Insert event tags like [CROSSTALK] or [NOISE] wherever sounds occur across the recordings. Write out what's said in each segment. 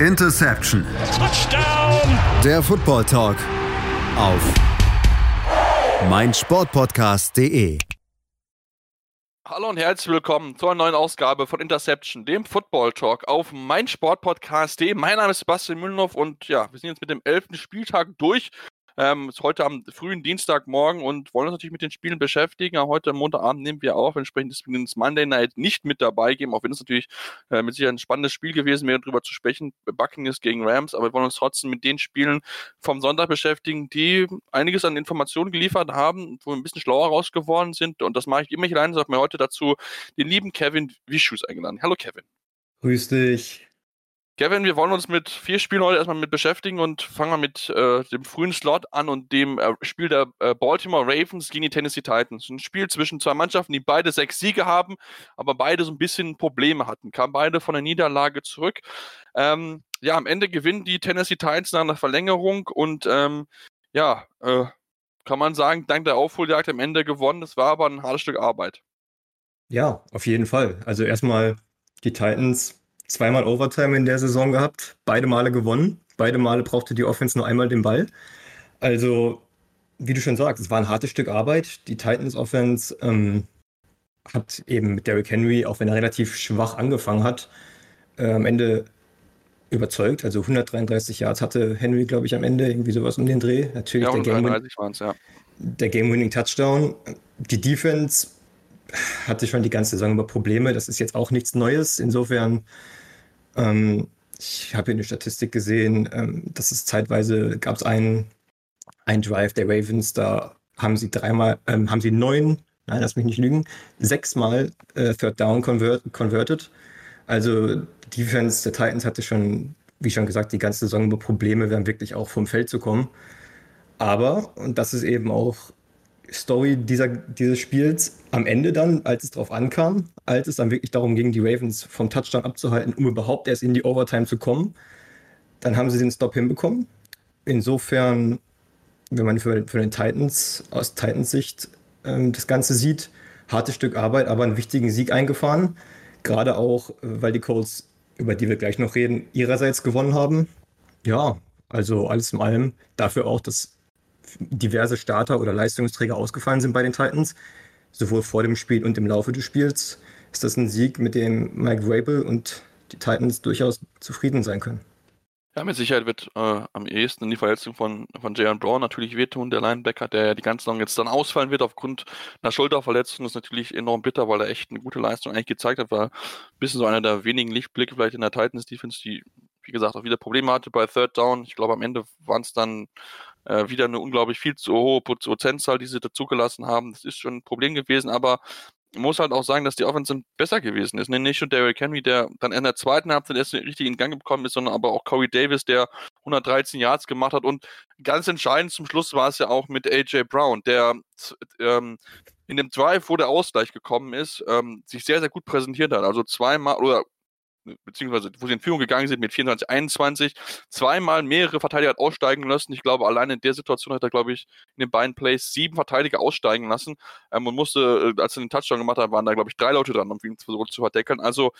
Interception. Touchdown. Der Football Talk auf meinsportpodcast.de. Hallo und herzlich willkommen zu einer neuen Ausgabe von Interception, dem Football Talk auf meinsportpodcast.de. Mein Name ist Sebastian Mühlenhoff und ja, wir sind jetzt mit dem elften Spieltag durch ähm, ist heute am frühen Dienstagmorgen und wollen uns natürlich mit den Spielen beschäftigen. Aber heute Montagabend nehmen wir auf. Entsprechend ist das Monday Night nicht mit dabei geben, auch wenn es natürlich äh, mit Sicherheit ein spannendes Spiel gewesen wäre, darüber zu sprechen. Buccaneers gegen Rams. Aber wir wollen uns trotzdem mit den Spielen vom Sonntag beschäftigen, die einiges an Informationen geliefert haben, wo wir ein bisschen schlauer rausgeworden sind. Und das mache ich immer nicht alleine. Ich habe mir heute dazu den lieben Kevin Wischus eingeladen. Hallo Kevin. Grüß dich. Kevin, wir wollen uns mit vier Spielen heute erstmal mit beschäftigen und fangen wir mit äh, dem frühen Slot an und dem äh, Spiel der äh, Baltimore Ravens gegen die Tennessee Titans. Ein Spiel zwischen zwei Mannschaften, die beide sechs Siege haben, aber beide so ein bisschen Probleme hatten. Kamen beide von der Niederlage zurück. Ähm, ja, am Ende gewinnen die Tennessee Titans nach einer Verlängerung und ähm, ja, äh, kann man sagen, dank der Aufholjagd am Ende gewonnen. Das war aber ein hartes Stück Arbeit. Ja, auf jeden Fall. Also erstmal die Titans zweimal Overtime in der Saison gehabt, beide Male gewonnen. Beide Male brauchte die Offense nur einmal den Ball. Also, wie du schon sagst, es war ein hartes Stück Arbeit. Die Titans Offense ähm, hat eben mit Derrick Henry, auch wenn er relativ schwach angefangen hat, äh, am Ende überzeugt. Also 133 Yards hatte Henry, glaube ich, am Ende irgendwie sowas um den Dreh. Natürlich ja, der Game, ja. Game-Winning Touchdown. Die Defense hatte schon die ganze Saison über Probleme. Das ist jetzt auch nichts Neues. Insofern ähm, ich habe hier eine Statistik gesehen, ähm, dass es zeitweise gab es einen, einen Drive der Ravens, da haben sie dreimal, ähm, haben sie neun, nein, lass mich nicht lügen, sechsmal äh, Third Down convert, converted. Also die Defense der Titans hatte schon, wie schon gesagt, die ganze Saison über Probleme, dann wirklich auch vom Feld zu kommen. Aber, und das ist eben auch Story dieser, dieses Spiels am Ende dann, als es darauf ankam, als es dann wirklich darum ging, die Ravens vom Touchdown abzuhalten, um überhaupt erst in die Overtime zu kommen, dann haben sie den Stop hinbekommen. Insofern, wenn man für, für den Titans aus Titans Sicht ähm, das Ganze sieht, hartes Stück Arbeit, aber einen wichtigen Sieg eingefahren. Gerade auch, weil die Colts, über die wir gleich noch reden, ihrerseits gewonnen haben. Ja, also alles in allem dafür auch, dass diverse Starter oder Leistungsträger ausgefallen sind bei den Titans, sowohl vor dem Spiel und im Laufe des Spiels, ist das ein Sieg, mit dem Mike Rabel und die Titans durchaus zufrieden sein können. Ja, mit Sicherheit wird äh, am ehesten die Verletzung von, von Jaron Brown natürlich wehtun, der Linebacker, der die ganze Saison jetzt dann ausfallen wird aufgrund einer Schulterverletzung. Ist natürlich enorm bitter, weil er echt eine gute Leistung eigentlich gezeigt hat. War ein bisschen so einer der wenigen Lichtblicke vielleicht in der Titans-Defense, die, wie gesagt, auch wieder Probleme hatte bei Third Down. Ich glaube, am Ende waren es dann äh, wieder eine unglaublich viel zu hohe Prozentzahl, die sie dazugelassen haben. Das ist schon ein Problem gewesen, aber man muss halt auch sagen, dass die Offense besser gewesen ist. Ne? Nicht nur Derrick Henry, der dann in der zweiten Halbzeit erst richtig in Gang gekommen ist, sondern aber auch Corey Davis, der 113 Yards gemacht hat. Und ganz entscheidend zum Schluss war es ja auch mit AJ Brown, der ähm, in dem Drive, wo der Ausgleich gekommen ist, ähm, sich sehr, sehr gut präsentiert hat. Also zweimal oder beziehungsweise wo sie in Führung gegangen sind mit 24, 21, zweimal mehrere Verteidiger aussteigen lassen. Ich glaube, allein in der Situation hat er, glaube ich, in den beiden Plays sieben Verteidiger aussteigen lassen ähm, und musste, äh, als er den Touchdown gemacht hat, waren da, glaube ich, drei Leute dran, um ihn zu, zu verdeckeln. Also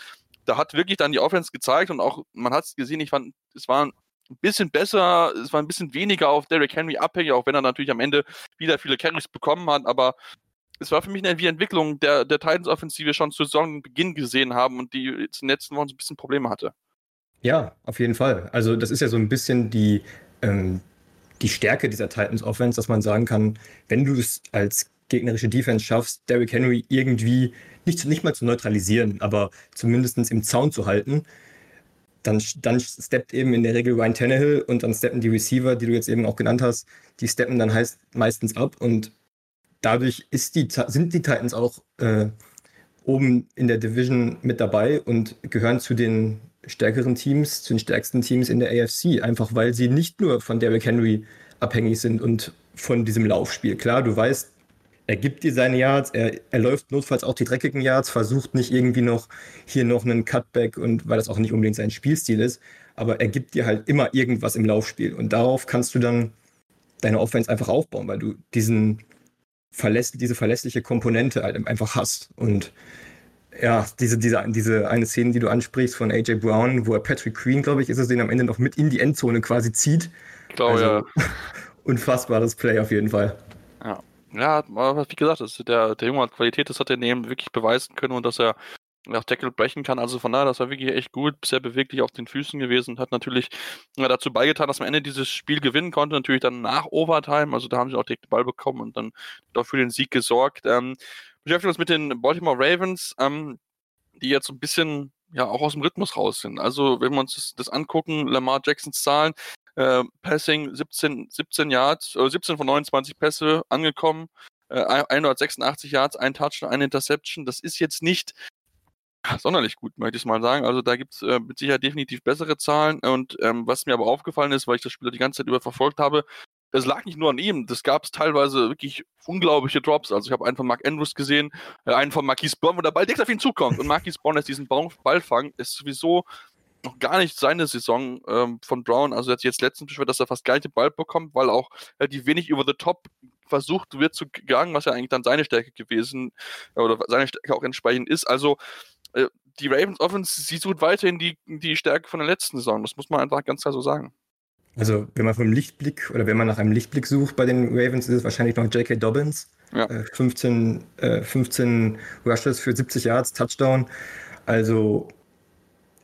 da hat wirklich dann die Offense gezeigt und auch, man hat es gesehen, ich fand, es war ein bisschen besser, es war ein bisschen weniger auf Derrick Henry abhängig, auch wenn er natürlich am Ende wieder viele Carries bekommen hat, aber es war für mich eine Entwicklung der, der Titans-Offense, die wir schon zu Saisonbeginn gesehen haben und die jetzt in den letzten Wochen so ein bisschen Probleme hatte. Ja, auf jeden Fall. Also das ist ja so ein bisschen die, ähm, die Stärke dieser Titans-Offense, dass man sagen kann, wenn du es als gegnerische Defense schaffst, Derrick Henry irgendwie nicht, nicht mal zu neutralisieren, aber zumindest im Zaun zu halten, dann, dann steppt eben in der Regel Ryan Tannehill und dann steppen die Receiver, die du jetzt eben auch genannt hast, die steppen dann heißt meistens ab und dadurch die, sind die Titans auch äh, oben in der Division mit dabei und gehören zu den stärkeren Teams, zu den stärksten Teams in der AFC, einfach weil sie nicht nur von Derrick Henry abhängig sind und von diesem Laufspiel. Klar, du weißt, er gibt dir seine Yards, er, er läuft notfalls auch die dreckigen Yards, versucht nicht irgendwie noch hier noch einen Cutback und weil das auch nicht unbedingt sein Spielstil ist, aber er gibt dir halt immer irgendwas im Laufspiel und darauf kannst du dann deine Offense einfach aufbauen, weil du diesen verlässt, diese verlässliche Komponente halt einfach hast. Und ja, diese, diese, diese eine Szene, die du ansprichst von AJ Brown, wo er Patrick Queen, glaube ich, ist es, den am Ende noch mit in die Endzone quasi zieht. Glaube, also, ja. [LAUGHS] unfassbares Play auf jeden Fall. Ja. Ja, wie gesagt, das der, der Junge hat Qualität, das hat er neben wirklich beweisen können und dass er auch Tackle brechen kann. Also von daher, das war wirklich echt gut, sehr beweglich auf den Füßen gewesen, hat natürlich dazu beigetragen, dass man am Ende dieses Spiel gewinnen konnte, natürlich dann nach Overtime, also da haben sie auch den Ball bekommen und dann dafür den Sieg gesorgt. Ähm, beschäftigen uns mit den Baltimore Ravens, ähm, die jetzt so ein bisschen ja auch aus dem Rhythmus raus sind. Also wenn wir uns das, das angucken, Lamar Jacksons Zahlen, äh, Passing 17, 17 Yards, äh, 17 von 29 Pässe angekommen, äh, 186 Yards, ein Touchdown, eine Interception. Das ist jetzt nicht sonderlich gut, möchte ich mal sagen. Also da gibt es äh, mit Sicherheit definitiv bessere Zahlen. Und ähm, was mir aber aufgefallen ist, weil ich das Spiel die ganze Zeit über verfolgt habe, das lag nicht nur an ihm, das gab es teilweise wirklich unglaubliche Drops. Also ich habe einen von Mark Andrews gesehen, äh, einen von Marquise Brown, wo der Ball direkt auf ihn zukommt. Und Marquise Brown lässt diesen Ball fangen, ist sowieso noch gar nicht seine Saison ähm, von Brown. Also er hat jetzt letztens beschwert, dass er fast gar nicht den Ball bekommt, weil auch die wenig über the top versucht wird zu gegangen, was ja eigentlich dann seine Stärke gewesen äh, oder seine Stärke auch entsprechend ist. Also die Ravens Offense, sie sucht weiterhin die, die Stärke von der letzten Saison. Das muss man einfach ganz klar so sagen. Also, wenn man vom Lichtblick oder wenn man nach einem Lichtblick sucht bei den Ravens, ist es wahrscheinlich noch J.K. Dobbins. Ja. 15, äh, 15 äh, Rushes für 70 Yards, Touchdown. Also,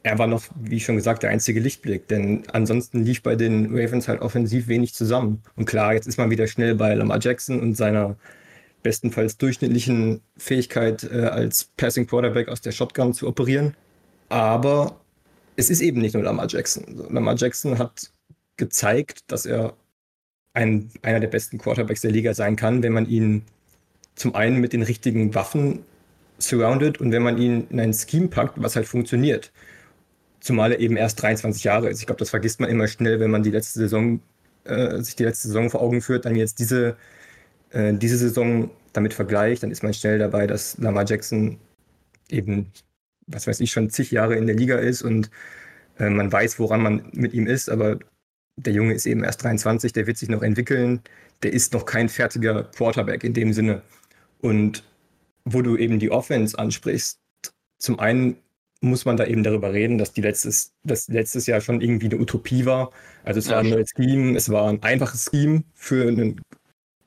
er war noch, wie schon gesagt, der einzige Lichtblick, denn ansonsten lief bei den Ravens halt offensiv wenig zusammen. Und klar, jetzt ist man wieder schnell bei Lamar Jackson und seiner bestenfalls durchschnittlichen Fähigkeit äh, als Passing Quarterback aus der Shotgun zu operieren. Aber es ist eben nicht nur Lamar Jackson. Lamar Jackson hat gezeigt, dass er ein, einer der besten Quarterbacks der Liga sein kann, wenn man ihn zum einen mit den richtigen Waffen surroundet und wenn man ihn in ein Scheme packt, was halt funktioniert. Zumal er eben erst 23 Jahre ist. Ich glaube, das vergisst man immer schnell, wenn man die letzte Saison, äh, sich die letzte Saison vor Augen führt, dann jetzt diese äh, diese Saison damit vergleicht, dann ist man schnell dabei, dass Lamar Jackson eben, was weiß ich, schon zig Jahre in der Liga ist und äh, man weiß, woran man mit ihm ist, aber der Junge ist eben erst 23, der wird sich noch entwickeln, der ist noch kein fertiger Quarterback in dem Sinne. Und wo du eben die Offense ansprichst, zum einen muss man da eben darüber reden, dass die letztes, das letztes Jahr schon irgendwie eine Utopie war. Also es ja, war ein neues Scheme, es war ein einfaches Scheme für einen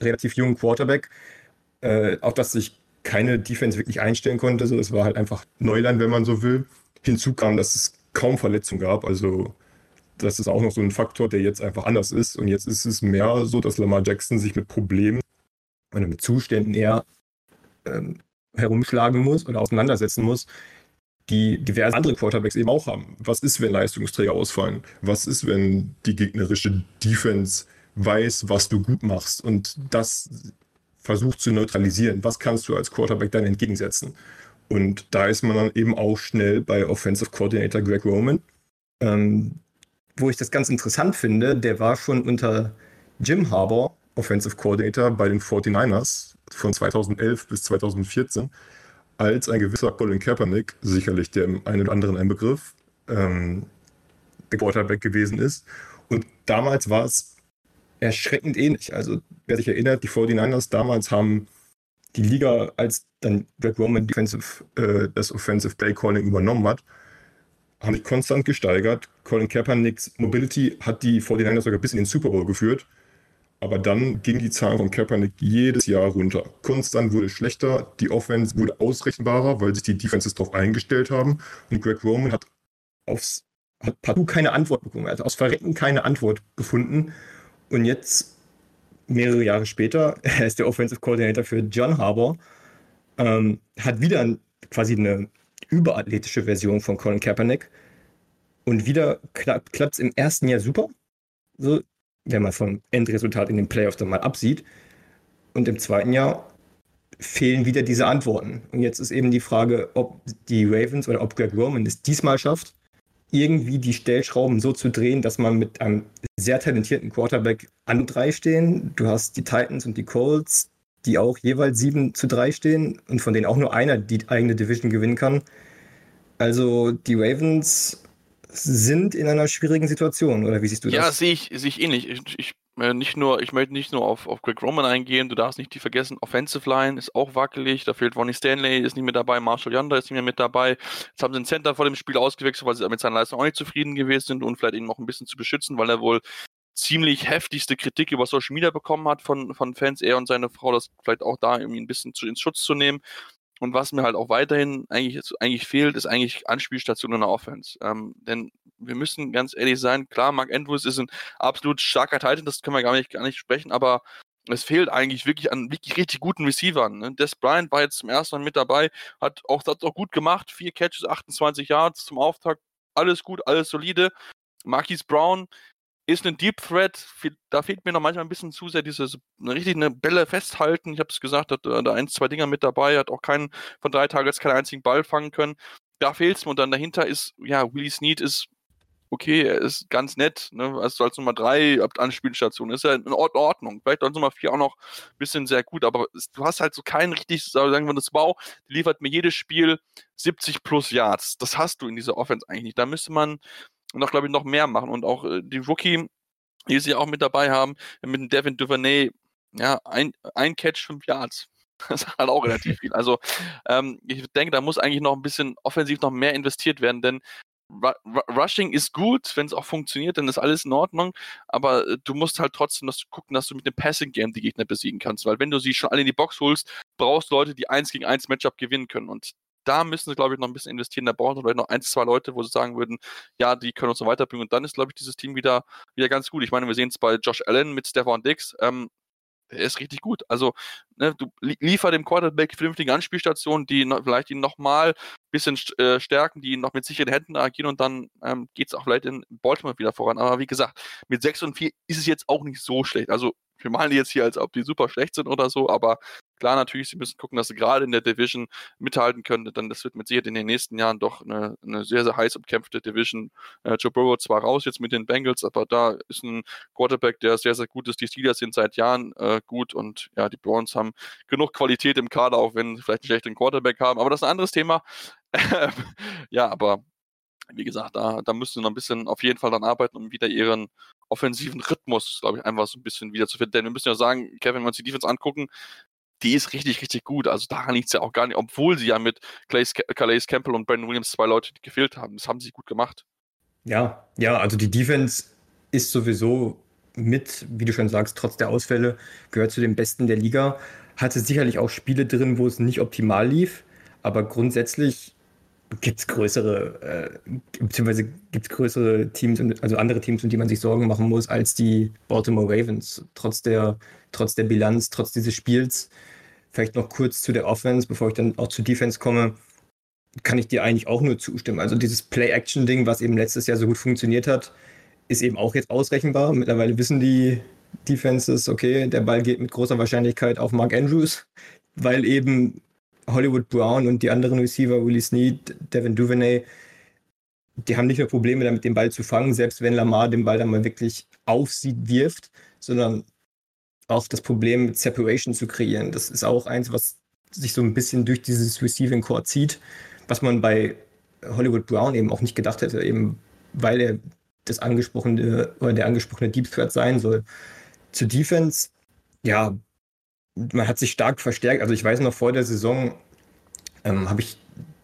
relativ jungen Quarterback, äh, auf das sich keine Defense wirklich einstellen konnte. So, es war halt einfach Neuland, wenn man so will. Hinzu kam, dass es kaum Verletzungen gab. Also das ist auch noch so ein Faktor, der jetzt einfach anders ist. Und jetzt ist es mehr so, dass Lamar Jackson sich mit Problemen oder mit Zuständen eher ähm, herumschlagen muss oder auseinandersetzen muss, die diverse andere Quarterbacks eben auch haben. Was ist, wenn Leistungsträger ausfallen? Was ist, wenn die gegnerische Defense weiß, was du gut machst und das versucht zu neutralisieren. Was kannst du als Quarterback dann entgegensetzen? Und da ist man dann eben auch schnell bei Offensive Coordinator Greg Roman. Ähm, wo ich das ganz interessant finde, der war schon unter Jim Harbour Offensive Coordinator bei den 49ers von 2011 bis 2014 als ein gewisser Colin Kaepernick, sicherlich dem einen oder anderen ein Begriff, ähm, Quarterback gewesen ist. Und damals war es erschreckend ähnlich. Also, wer sich erinnert, die 49ers damals haben die Liga, als dann Greg Roman Defensive, äh, das Offensive Play Calling übernommen hat, haben sich konstant gesteigert. Colin Kaepernicks Mobility hat die 49ers sogar bis in den Super Bowl geführt. Aber dann ging die Zahl von Kaepernick jedes Jahr runter. Konstant wurde schlechter, die Offense wurde ausrechenbarer, weil sich die Defenses darauf eingestellt haben. Und Greg Roman hat aufs hat partout keine Antwort bekommen. Er hat aus Verrecken keine Antwort gefunden. Und jetzt, mehrere Jahre später, [LAUGHS] er ist der Offensive Coordinator für John Harbour, ähm, hat wieder quasi eine überathletische Version von Colin Kaepernick. Und wieder klappt es im ersten Jahr super, so, wenn man vom Endresultat in den Playoffs dann mal absieht. Und im zweiten Jahr fehlen wieder diese Antworten. Und jetzt ist eben die Frage, ob die Ravens oder ob Greg Roman es diesmal schafft, irgendwie die Stellschrauben so zu drehen, dass man mit einem sehr talentierten Quarterback an drei stehen. Du hast die Titans und die Colts, die auch jeweils 7 zu 3 stehen und von denen auch nur einer die eigene Division gewinnen kann. Also die Ravens sind in einer schwierigen Situation, oder wie siehst du das? Ja, sehe ich, sehe ich ähnlich. Ich, ich nicht nur, ich möchte nicht nur auf, auf Greg Roman eingehen, du darfst nicht die vergessen, Offensive Line ist auch wackelig, da fehlt Ronnie Stanley, ist nicht mehr dabei, Marshall Yonder ist nicht mehr mit dabei. Jetzt haben sie einen Center vor dem Spiel ausgewechselt, weil sie mit seiner Leistung auch nicht zufrieden gewesen sind und vielleicht ihn noch ein bisschen zu beschützen, weil er wohl ziemlich heftigste Kritik über Social Media bekommen hat von, von Fans, er und seine Frau, das vielleicht auch da irgendwie ein bisschen zu, ins Schutz zu nehmen. Und was mir halt auch weiterhin eigentlich, eigentlich fehlt, ist eigentlich Anspielstation in der Offense. Ähm, denn wir müssen ganz ehrlich sein, klar, Mark Andrews ist ein absolut starker Titan, das können wir gar nicht, gar nicht sprechen, aber es fehlt eigentlich wirklich an wirklich richtig guten Receivern. Ne? Des Bryant war jetzt zum ersten Mal mit dabei, hat auch, hat auch gut gemacht, vier Catches, 28 Yards zum Auftakt, alles gut, alles solide. Marquise Brown ist ein Deep Threat, da fehlt mir noch manchmal ein bisschen zu sehr dieses richtig eine Bälle festhalten. Ich habe es gesagt, hat da ein, zwei Dinger mit dabei, hat auch keinen von drei Targets keinen einzigen Ball fangen können. Da fehlt es mir und dann dahinter ist, ja, Willie Snead ist okay, er ist ganz nett, ne? Also als Nummer drei Anspielstation ist er in Ordnung. Vielleicht als Nummer vier auch noch ein bisschen sehr gut, aber du hast halt so keinen richtig, sagen wir das Wow, die liefert mir jedes Spiel 70 plus Yards. Das hast du in dieser Offense eigentlich nicht. Da müsste man noch, glaube ich, noch mehr machen. Und auch äh, die Rookie, die sie auch mit dabei haben, mit dem Devin Duvernay, ja, ein, ein Catch, fünf Yards. [LAUGHS] Das ist halt auch relativ [LAUGHS] viel. Also ähm, ich denke, da muss eigentlich noch ein bisschen offensiv noch mehr investiert werden, denn Rushing ist gut, wenn es auch funktioniert, dann ist alles in Ordnung, aber äh, du musst halt trotzdem dass gucken, dass du mit dem Passing Game die Gegner besiegen kannst, weil wenn du sie schon alle in die Box holst, brauchst du Leute, die eins gegen eins Matchup gewinnen können und da müssen sie, glaube ich, noch ein bisschen investieren. Da brauchen sie vielleicht noch ein, zwei Leute, wo sie sagen würden, ja, die können uns noch weiterbringen. Und dann ist, glaube ich, dieses Team wieder, wieder ganz gut. Ich meine, wir sehen es bei Josh Allen mit Stefan Dix. Ähm, der ist richtig gut. Also, ne, du liefer dem Quarterback vernünftige Anspielstationen, die noch, vielleicht ihn nochmal ein bisschen äh, stärken, die ihn noch mit sicheren Händen agieren und dann ähm, geht es auch vielleicht in Baltimore wieder voran. Aber wie gesagt, mit 6 und 4 ist es jetzt auch nicht so schlecht. Also, wir malen die jetzt hier, als ob die super schlecht sind oder so, aber klar, natürlich, sie müssen gucken, dass sie gerade in der Division mithalten können, denn das wird mit Sicherheit in den nächsten Jahren doch eine, eine sehr, sehr heiß umkämpfte Division. Äh, Joe Burrow zwar raus jetzt mit den Bengals, aber da ist ein Quarterback, der sehr, sehr gut ist. Die Steelers sind seit Jahren äh, gut und ja, die Browns haben genug Qualität im Kader, auch wenn sie vielleicht einen schlechten Quarterback haben, aber das ist ein anderes Thema. ja, aber wie gesagt, da, da müssen sie noch ein bisschen auf jeden Fall dann arbeiten, um wieder ihren offensiven Rhythmus, glaube ich, einfach so ein bisschen wieder zu finden. Denn wir müssen ja sagen, Kevin, wenn wir uns die Defense angucken, die ist richtig, richtig gut. Also daran liegt es ja auch gar nicht, obwohl sie ja mit Calais Campbell und Brandon Williams zwei Leute gefehlt haben. Das haben sie gut gemacht. Ja, ja, also die Defense ist sowieso mit, wie du schon sagst, trotz der Ausfälle, gehört zu den Besten der Liga. Hatte sicherlich auch Spiele drin, wo es nicht optimal lief, aber grundsätzlich gibt es größere, äh, beziehungsweise gibt größere Teams, also andere Teams, um die man sich Sorgen machen muss, als die Baltimore Ravens. Trotz der, trotz der Bilanz, trotz dieses Spiels. Vielleicht noch kurz zu der Offense, bevor ich dann auch zu Defense komme, kann ich dir eigentlich auch nur zustimmen. Also dieses Play-Action-Ding, was eben letztes Jahr so gut funktioniert hat, ist eben auch jetzt ausrechenbar. Mittlerweile wissen die Defenses, okay, der Ball geht mit großer Wahrscheinlichkeit auf Mark Andrews, weil eben Hollywood Brown und die anderen Receiver, Willie Snead, Devin Duvernay, die haben nicht nur Probleme damit, den Ball zu fangen, selbst wenn Lamar den Ball dann mal wirklich auf sie wirft, sondern auch das Problem mit Separation zu kreieren. Das ist auch eins, was sich so ein bisschen durch dieses Receiving Core zieht, was man bei Hollywood Brown eben auch nicht gedacht hätte, eben weil er das angesprochene oder der angesprochene Deep Threat sein soll. Zur Defense, ja, man hat sich stark verstärkt. Also ich weiß noch vor der Saison ähm, habe ich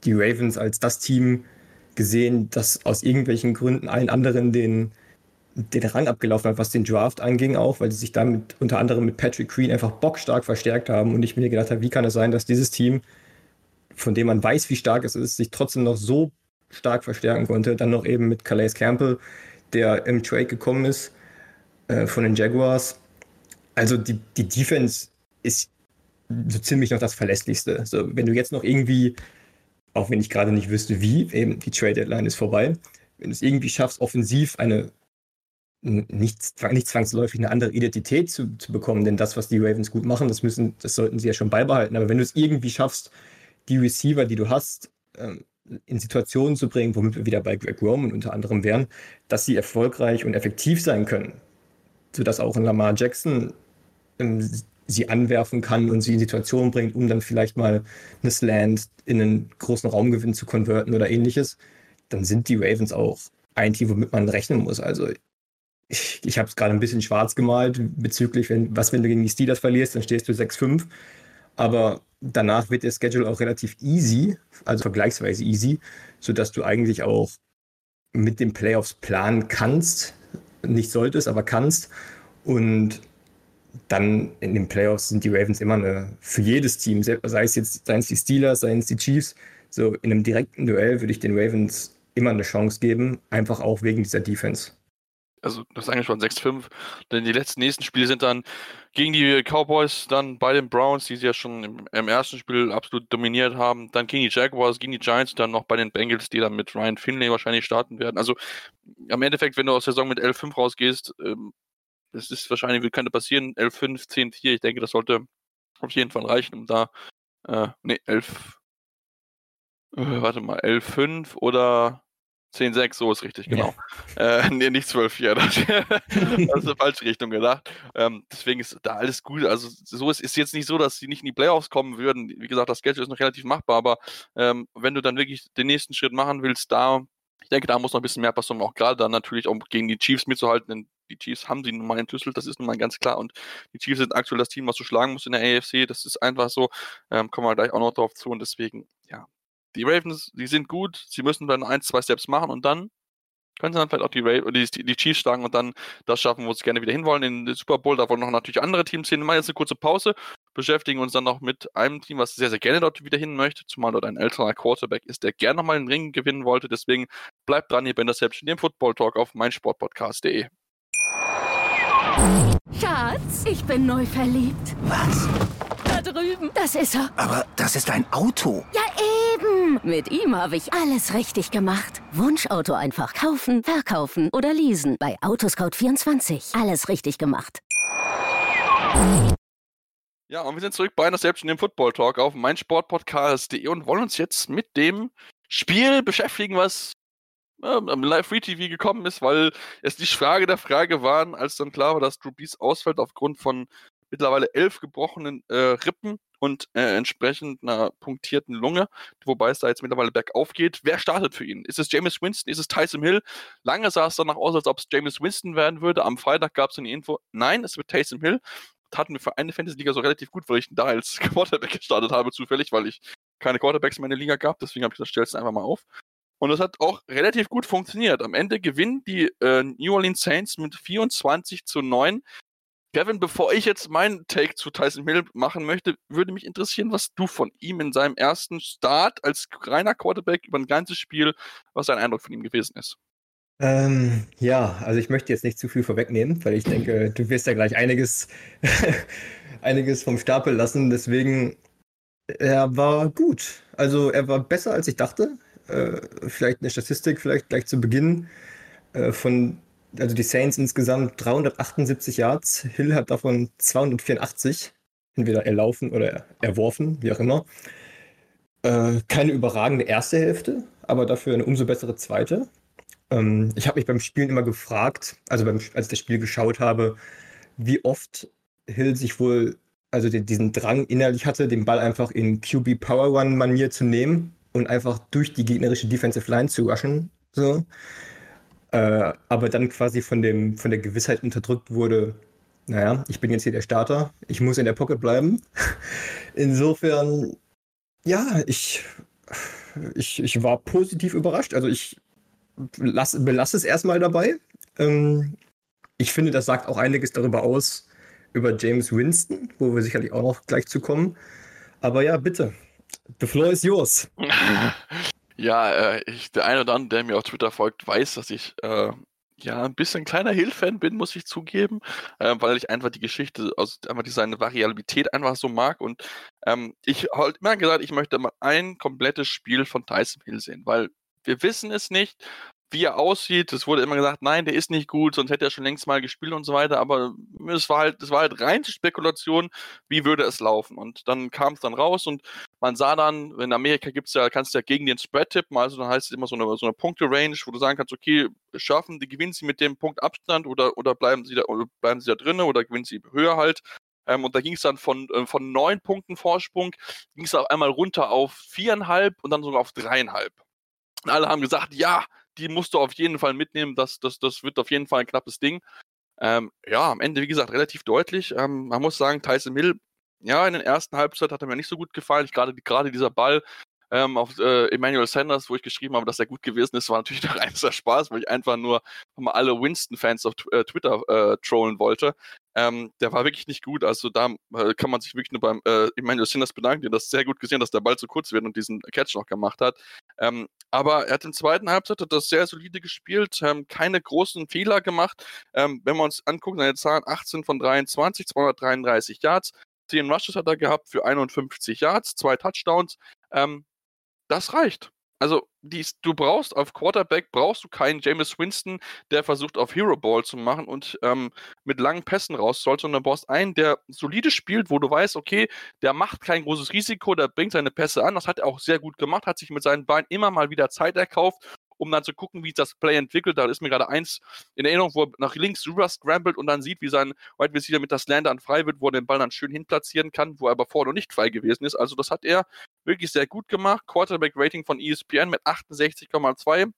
die Ravens als das Team gesehen, das aus irgendwelchen Gründen allen anderen den, den Rang abgelaufen hat, was den Draft anging auch, weil sie sich damit unter anderem mit Patrick Queen einfach bockstark verstärkt haben und ich mir gedacht habe, wie kann es sein, dass dieses Team, von dem man weiß, wie stark es ist, sich trotzdem noch so stark verstärken konnte. Dann noch eben mit Calais Campbell, der im Trade gekommen ist äh, von den Jaguars. Also die, die Defense ist so ziemlich noch das Verlässlichste. So, wenn du jetzt noch irgendwie, auch wenn ich gerade nicht wüsste, wie, eben die Trade Deadline ist vorbei, wenn du es irgendwie schaffst, offensiv eine nicht, nicht zwangsläufig eine andere Identität zu, zu bekommen, denn das, was die Ravens gut machen, das müssen, das sollten sie ja schon beibehalten. Aber wenn du es irgendwie schaffst, die Receiver, die du hast, ähm, in Situationen zu bringen, womit wir wieder bei Greg Roman unter anderem wären, dass sie erfolgreich und effektiv sein können, sodass auch ein Lamar Jackson sie anwerfen kann und sie in Situationen bringt, um dann vielleicht mal eine Slant in einen großen Raumgewinn zu konverten oder ähnliches, dann sind die Ravens auch ein Team, womit man rechnen muss. Also ich, ich habe es gerade ein bisschen schwarz gemalt bezüglich, wenn, was, wenn du gegen die Steelers verlierst, dann stehst du 6-5. Aber danach wird der Schedule auch relativ easy, also vergleichsweise easy, sodass du eigentlich auch mit den Playoffs planen kannst. Nicht solltest, aber kannst. Und dann in den Playoffs sind die Ravens immer eine, für jedes Team, sei es jetzt, seien es die Steelers, seien es die Chiefs, so in einem direkten Duell würde ich den Ravens immer eine Chance geben, einfach auch wegen dieser Defense. Also das ist eigentlich schon 6-5, denn die letzten nächsten Spiele sind dann gegen die Cowboys, dann bei den Browns, die sie ja schon im, im, ersten Spiel absolut dominiert haben, dann gegen die Jaguars, gegen die Giants, dann noch bei den Bengals, die dann mit Ryan Finlay wahrscheinlich starten werden. Also am Endeffekt, wenn du aus der Saison mit 11-5 rausgehst, ähm, das ist wahrscheinlich, könnte passieren, 11-5, 10-4, ich denke, das sollte auf jeden Fall reichen, um da, äh, nee, 11, äh, warte mal, 11-5 oder 10-6, so ist richtig, genau. Ja. Äh, [LAUGHS] nee, nicht 12-4, das, [LAUGHS] das ist eine falsche Richtung gedacht. Ähm, deswegen ist da alles gut. Also so ist, ist jetzt nicht so, dass sie nicht in die Playoffs kommen würden. Wie gesagt, das Schedule ist noch relativ machbar, aber ähm, wenn du dann wirklich den nächsten Schritt machen willst, da, ich denke, da muss noch ein bisschen mehr passieren, auch gerade dann natürlich auch gegen die Chiefs mitzuhalten, denn die Chiefs haben sie nun mal entschlüsselt, das ist nun mal ganz klar. Und die Chiefs sind aktuell das Team, was du schlagen musst in der AFC. Das ist einfach so. Ähm, kommen wir gleich auch noch drauf zu. Und deswegen, ja, die Ravens, die sind gut. Sie müssen dann ein, zwei Steps machen und dann können sie dann vielleicht auch die, Ra die, die Chiefs schlagen und dann das schaffen, wo sie gerne wieder hinwollen. In den Super Bowl, da wollen noch natürlich andere Teams hin. Wir machen jetzt eine kurze Pause, beschäftigen uns dann noch mit einem Team, was sehr, sehr gerne dort wieder hin möchte, zumal dort ein älterer Quarterback ist, der gerne nochmal den Ring gewinnen wollte. Deswegen bleibt dran hier bei Interception, dem Football Talk auf meinsportpodcast.de. Schatz, ich bin neu verliebt. Was? Da drüben. Das ist er. Aber das ist ein Auto. Ja, eben. Mit ihm habe ich alles richtig gemacht. Wunschauto einfach kaufen, verkaufen oder leasen. Bei Autoscout24. Alles richtig gemacht. Ja, und wir sind zurück bei einer selbst in dem Football Talk auf meinsportpodcast.de und wollen uns jetzt mit dem Spiel beschäftigen, was am Live Free TV gekommen ist, weil es die Frage der Frage waren, als dann klar war, dass Drew Brees ausfällt aufgrund von mittlerweile elf gebrochenen äh, Rippen und äh, entsprechend einer punktierten Lunge, wobei es da jetzt mittlerweile bergauf geht. Wer startet für ihn? Ist es James Winston? Ist es Tyson Hill? Lange sah es danach aus, als ob es James Winston werden würde. Am Freitag gab es eine Info, nein, es wird Tyson Hill. Das hatten wir für eine Fantasy-Liga so relativ gut, weil ich da als [LAUGHS] Quarterback gestartet habe, zufällig, weil ich keine Quarterbacks in meiner Liga gab. Deswegen habe ich das stellst einfach mal auf. Und das hat auch relativ gut funktioniert. Am Ende gewinnen die äh, New Orleans Saints mit 24 zu 9. Kevin, bevor ich jetzt meinen Take zu Tyson Hill machen möchte, würde mich interessieren, was du von ihm in seinem ersten Start als reiner Quarterback über ein ganzes Spiel, was dein Eindruck von ihm gewesen ist. Ähm, ja, also ich möchte jetzt nicht zu viel vorwegnehmen, weil ich denke, du wirst ja gleich einiges, [LAUGHS] einiges vom Stapel lassen. Deswegen, er war gut. Also er war besser, als ich dachte äh, vielleicht eine Statistik, vielleicht gleich zu Beginn. Äh, von, also die Saints insgesamt 378 Yards, Hill hat davon 284, entweder erlaufen oder erworfen, wie auch immer. Äh, keine überragende erste Hälfte, aber dafür eine umso bessere zweite. Ähm, ich habe mich beim Spielen immer gefragt, also beim, als ich das Spiel geschaut habe, wie oft Hill sich wohl also diesen Drang innerlich hatte, den Ball einfach in QB Power Run Manier zu nehmen und einfach durch die gegnerische Defensive Line zu rushen. So. Äh, aber dann quasi von, dem, von der Gewissheit unterdrückt wurde, naja, ich bin jetzt hier der Starter, ich muss in der Pocket bleiben. [LAUGHS] Insofern, ja, ich, ich, ich war positiv überrascht. Also ich lass, belasse es erstmal dabei. Ähm, ich finde, das sagt auch einiges darüber aus, über James Winston, wo wir sicherlich auch noch gleich zu kommen. Aber ja, bitte, The floor is yours. [LAUGHS] Ja, äh, ich, der eine oder andere, der mir auf Twitter folgt, weiß, dass ich äh, ja ein bisschen kleiner Hill-Fan bin, muss ich zugeben, äh, weil ich einfach die Geschichte aus einfach seine Variabilität einfach so mag. Und ähm, ich habe immer gesagt, ich möchte mal ein komplettes Spiel von Tyson Hill sehen, weil wir wissen es nicht wie er aussieht. Es wurde immer gesagt, nein, der ist nicht gut, sonst hätte er schon längst mal gespielt und so weiter. Aber es war halt, es war halt rein Spekulation, wie würde es laufen. Und dann kam es dann raus und man sah dann, in Amerika gibt's ja, kannst du ja gegen den Spread tippen, also dann heißt es immer so eine, so eine Punkte-Range, wo du sagen kannst, okay, schaffen, die gewinnen sie mit dem Punkt Abstand oder, oder bleiben sie da, oder bleiben sie da drinnen oder gewinnen sie höher halt. Ähm, und da ging es dann von, äh, von neun Punkten Vorsprung, ging es auf einmal runter auf viereinhalb und dann sogar auf dreieinhalb. Und alle haben gesagt, ja, die musst du auf jeden Fall mitnehmen. Das, das, das wird auf jeden Fall ein knappes Ding. Ähm, ja, am Ende, wie gesagt, relativ deutlich. Ähm, man muss sagen, Tyson Hill, ja, in den ersten Halbzeit hat er mir nicht so gut gefallen. Gerade dieser Ball ähm, auf äh, Emmanuel Sanders, wo ich geschrieben habe, dass er gut gewesen ist, war natürlich [LAUGHS] der reinster Spaß, weil ich einfach nur mal alle Winston-Fans auf äh, Twitter äh, trollen wollte. Ähm, der war wirklich nicht gut. Also da äh, kann man sich wirklich nur beim äh, Emmanuel Sanders bedanken, der das sehr gut gesehen, dass der Ball zu kurz wird und diesen Catch noch gemacht hat. Ähm, aber er hat im zweiten Halbzeit das sehr solide gespielt, ähm, keine großen Fehler gemacht. Ähm, wenn wir uns angucken, seine Zahlen 18 von 23, 233 Yards, 10 Rushes hat er gehabt für 51 Yards, zwei Touchdowns. Ähm, das reicht. Also, dies, du brauchst auf Quarterback, brauchst du keinen Jameis Winston, der versucht auf Hero Ball zu machen und ähm, mit langen Pässen raus soll, sondern du brauchst einen, der solide spielt, wo du weißt, okay, der macht kein großes Risiko, der bringt seine Pässe an. Das hat er auch sehr gut gemacht, hat sich mit seinen Beinen immer mal wieder Zeit erkauft um dann zu gucken, wie das Play entwickelt. Da ist mir gerade eins in Erinnerung, wo er nach links rüber scrambled und dann sieht, wie sein Wide Receiver mit das Land dann frei wird, wo er den Ball dann schön hinplatzieren kann, wo er aber vorher noch nicht frei gewesen ist. Also das hat er wirklich sehr gut gemacht. Quarterback Rating von ESPN mit 68,2.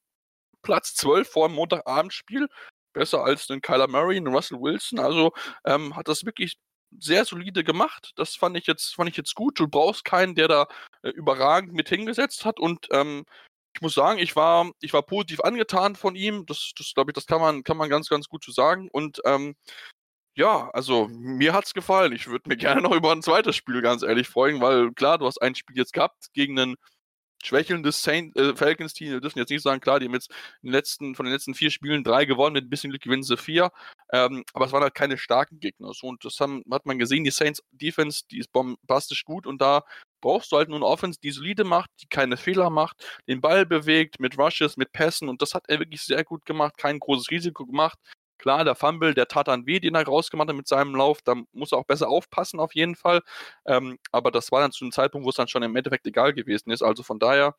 Platz 12 vor dem Montagabendspiel. Besser als den Kyler Murray, den Russell Wilson. Also ähm, hat das wirklich sehr solide gemacht. Das fand ich jetzt, fand ich jetzt gut. Du brauchst keinen, der da äh, überragend mit hingesetzt hat. Und ähm, ich muss sagen, ich war, ich war positiv angetan von ihm. Das, das glaube ich, das kann man, kann man ganz, ganz gut zu so sagen. Und ähm, ja, also mir hat es gefallen. Ich würde mir [LAUGHS] gerne noch über ein zweites Spiel ganz ehrlich freuen, weil klar, du hast ein Spiel jetzt gehabt gegen einen schwächelndes Saint, äh, Falcons-Team. Wir dürfen jetzt nicht sagen, klar, die haben jetzt den letzten, von den letzten vier Spielen drei gewonnen, mit ein bisschen Glück gewinnen sie vier. Ähm, aber es waren halt keine starken Gegner. So, und das haben, hat man gesehen, die Saints Defense, die ist bombastisch gut und da brauchst du halt nur eine Offense, die solide macht, die keine Fehler macht, den Ball bewegt, mit Rushes, mit Pässen und das hat er wirklich sehr gut gemacht, kein großes Risiko gemacht. Klar, der Fumble, der tat dann weh, den er rausgemacht hat mit seinem Lauf. Da muss er auch besser aufpassen, auf jeden Fall. Ähm, aber das war dann zu einem Zeitpunkt, wo es dann schon im Endeffekt egal gewesen ist. Also von daher,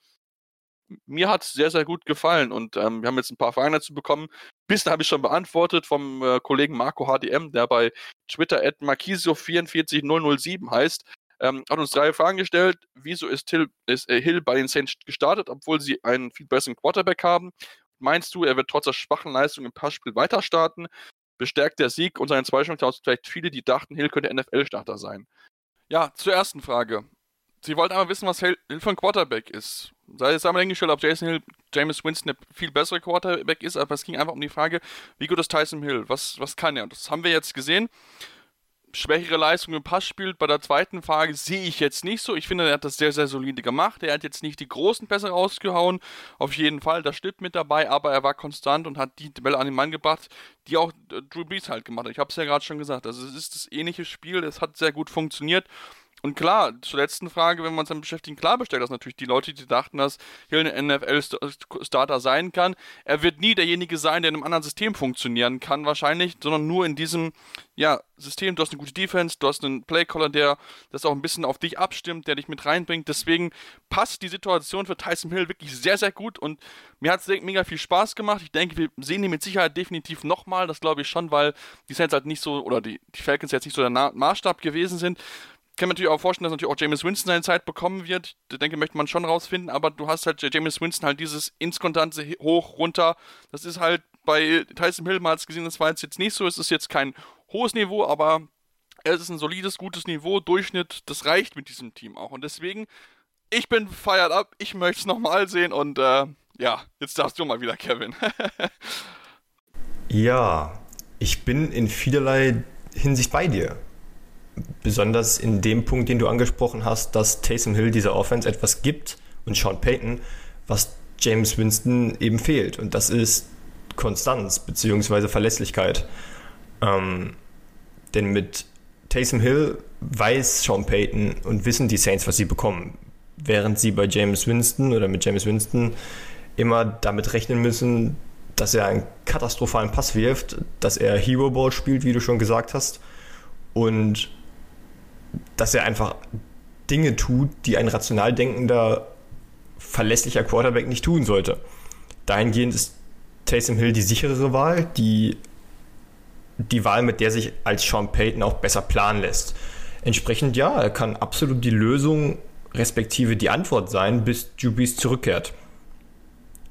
mir hat es sehr, sehr gut gefallen und ähm, wir haben jetzt ein paar Fragen dazu bekommen. Bisschen habe ich schon beantwortet vom äh, Kollegen Marco HDM, der bei Twitter at Marquisio44007 heißt. Ähm, hat uns drei Fragen gestellt. Wieso ist Hill, ist, äh, Hill bei den Saints gestartet, obwohl sie einen viel besseren Quarterback haben? Meinst du, er wird trotz der schwachen Leistung im Passspiel weiter starten? Bestärkt der Sieg und seine Zweistellung vielleicht viele, die dachten, Hill könnte NFL-Starter sein? Ja, zur ersten Frage. Sie wollten aber wissen, was Hill für ein Quarterback ist. Sei es einmal hingestellt, ob Jason Hill, James Winston der viel bessere Quarterback ist, aber es ging einfach um die Frage, wie gut ist Tyson Hill? Was, was kann er? Und das haben wir jetzt gesehen schwächere Leistung im Passspiel. Bei der zweiten Frage sehe ich jetzt nicht so. Ich finde, er hat das sehr, sehr solide gemacht. Er hat jetzt nicht die großen Pässe rausgehauen. Auf jeden Fall, das stimmt mit dabei, aber er war konstant und hat die Bälle an den Mann gebracht, die auch äh, Drew Brees halt gemacht hat. Ich habe es ja gerade schon gesagt. Also es ist das ähnliche Spiel. Es hat sehr gut funktioniert. Und klar, zur letzten Frage, wenn wir uns dann beschäftigen, klar bestellt das natürlich die Leute, die dachten, dass Hill ein NFL-Starter sein kann. Er wird nie derjenige sein, der in einem anderen System funktionieren kann, wahrscheinlich, sondern nur in diesem ja, System. Du hast eine gute Defense, du hast einen Playcaller, der das auch ein bisschen auf dich abstimmt, der dich mit reinbringt. Deswegen passt die Situation für Tyson Hill wirklich sehr, sehr gut und mir hat es mega viel Spaß gemacht. Ich denke, wir sehen ihn mit Sicherheit definitiv nochmal. Das glaube ich schon, weil die Saints halt nicht so, oder die, die Falcons jetzt nicht so der Na Maßstab gewesen sind kann man natürlich auch vorstellen, dass natürlich auch James Winston seine Zeit bekommen wird. Ich denke, möchte man schon rausfinden, aber du hast halt James Winston halt dieses inskonstante hoch, runter. Das ist halt bei Tyson Hill mal gesehen, das war jetzt nicht so. Es ist jetzt kein hohes Niveau, aber es ist ein solides, gutes Niveau, Durchschnitt. Das reicht mit diesem Team auch. Und deswegen, ich bin feiert ab. Ich möchte es nochmal sehen und äh, ja, jetzt darfst du mal wieder, Kevin. [LAUGHS] ja, ich bin in vielerlei Hinsicht bei dir besonders in dem Punkt, den du angesprochen hast, dass Taysom Hill dieser Offense etwas gibt und Sean Payton, was James Winston eben fehlt. Und das ist Konstanz bzw. Verlässlichkeit. Ähm, denn mit Taysom Hill weiß Sean Payton und wissen die Saints, was sie bekommen. Während sie bei James Winston oder mit James Winston immer damit rechnen müssen, dass er einen katastrophalen Pass wirft, dass er Hero Ball spielt, wie du schon gesagt hast, und dass er einfach Dinge tut, die ein rational denkender, verlässlicher Quarterback nicht tun sollte. Dahingehend ist Taysom Hill die sicherere Wahl, die, die Wahl, mit der sich als Sean Payton auch besser planen lässt. Entsprechend ja, er kann absolut die Lösung respektive die Antwort sein, bis Jubies zurückkehrt.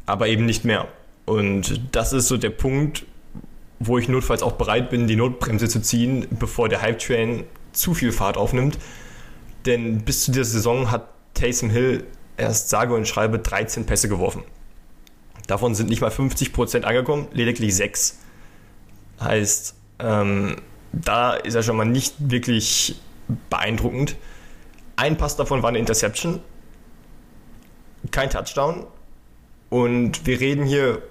Aber eben nicht mehr. Und das ist so der Punkt, wo ich notfalls auch bereit bin, die Notbremse zu ziehen, bevor der Hype-Train zu viel Fahrt aufnimmt. Denn bis zu dieser Saison hat Taysom Hill erst sage und schreibe 13 Pässe geworfen. Davon sind nicht mal 50% angekommen, lediglich 6. Heißt, ähm, da ist er schon mal nicht wirklich beeindruckend. Ein Pass davon war eine Interception, kein Touchdown. Und wir reden hier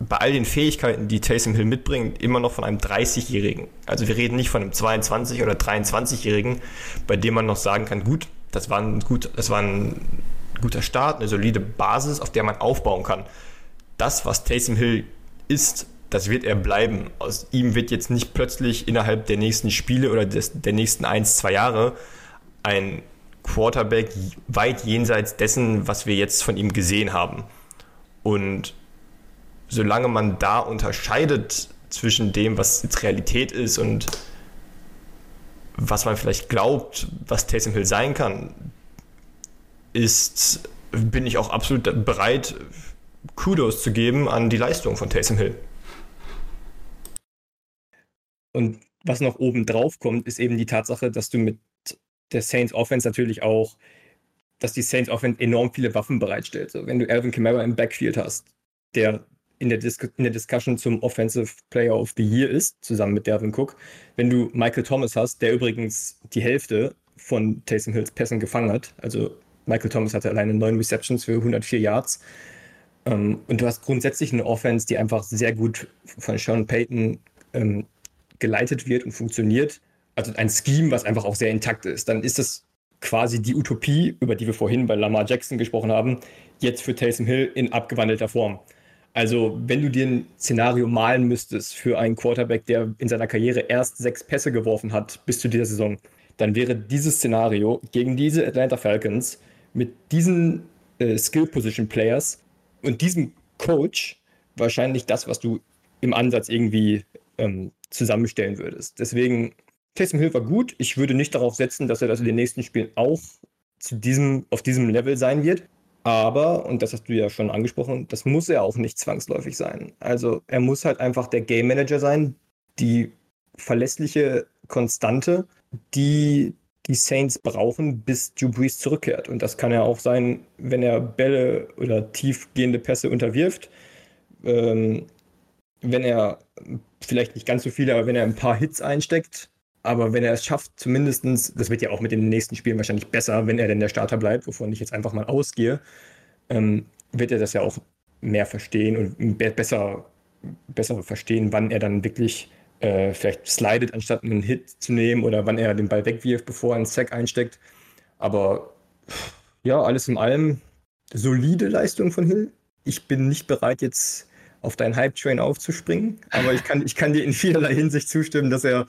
bei all den Fähigkeiten, die Taysom Hill mitbringt, immer noch von einem 30-Jährigen. Also wir reden nicht von einem 22- oder 23-Jährigen, bei dem man noch sagen kann, gut, das war ein, gut, das war ein guter Start, eine solide Basis, auf der man aufbauen kann. Das, was Taysom Hill ist, das wird er bleiben. Aus ihm wird jetzt nicht plötzlich innerhalb der nächsten Spiele oder des, der nächsten ein, zwei Jahre ein Quarterback weit jenseits dessen, was wir jetzt von ihm gesehen haben. Und solange man da unterscheidet zwischen dem, was jetzt Realität ist und was man vielleicht glaubt, was Taysom Hill sein kann, ist, bin ich auch absolut bereit, Kudos zu geben an die Leistung von Taysom Hill. Und was noch oben drauf kommt, ist eben die Tatsache, dass du mit der Saints Offense natürlich auch, dass die Saints Offense enorm viele Waffen bereitstellt. So, wenn du Alvin Kamara im Backfield hast, der in der, Dis in der Discussion zum Offensive Player of the Year ist, zusammen mit Dervin Cook. Wenn du Michael Thomas hast, der übrigens die Hälfte von Taysom Hills Pässen gefangen hat, also Michael Thomas hatte alleine neun Receptions für 104 Yards. Ähm, und du hast grundsätzlich eine Offense, die einfach sehr gut von Sean Payton ähm, geleitet wird und funktioniert. Also ein Scheme, was einfach auch sehr intakt ist. Dann ist das quasi die Utopie, über die wir vorhin bei Lamar Jackson gesprochen haben, jetzt für Taysom Hill in abgewandelter Form. Also, wenn du dir ein Szenario malen müsstest für einen Quarterback, der in seiner Karriere erst sechs Pässe geworfen hat bis zu dieser Saison, dann wäre dieses Szenario gegen diese Atlanta Falcons mit diesen äh, Skill Position Players und diesem Coach wahrscheinlich das, was du im Ansatz irgendwie ähm, zusammenstellen würdest. Deswegen, Taysom Hill war gut. Ich würde nicht darauf setzen, dass er das in den nächsten Spielen auch zu diesem, auf diesem Level sein wird. Aber, und das hast du ja schon angesprochen, das muss er auch nicht zwangsläufig sein. Also er muss halt einfach der Game Manager sein, die verlässliche Konstante, die die Saints brauchen, bis Drew zurückkehrt. Und das kann ja auch sein, wenn er Bälle oder tiefgehende Pässe unterwirft. Ähm, wenn er vielleicht nicht ganz so viele, aber wenn er ein paar Hits einsteckt, aber wenn er es schafft, zumindest, das wird ja auch mit den nächsten Spielen wahrscheinlich besser, wenn er denn der Starter bleibt, wovon ich jetzt einfach mal ausgehe, ähm, wird er das ja auch mehr verstehen und besser, besser verstehen, wann er dann wirklich äh, vielleicht slidet, anstatt einen Hit zu nehmen oder wann er den Ball wegwirft, bevor er einen Sack einsteckt. Aber ja, alles in allem solide Leistung von Hill. Ich bin nicht bereit, jetzt auf deinen Hype-Train aufzuspringen, aber ich kann, ich kann dir in vielerlei Hinsicht zustimmen, dass er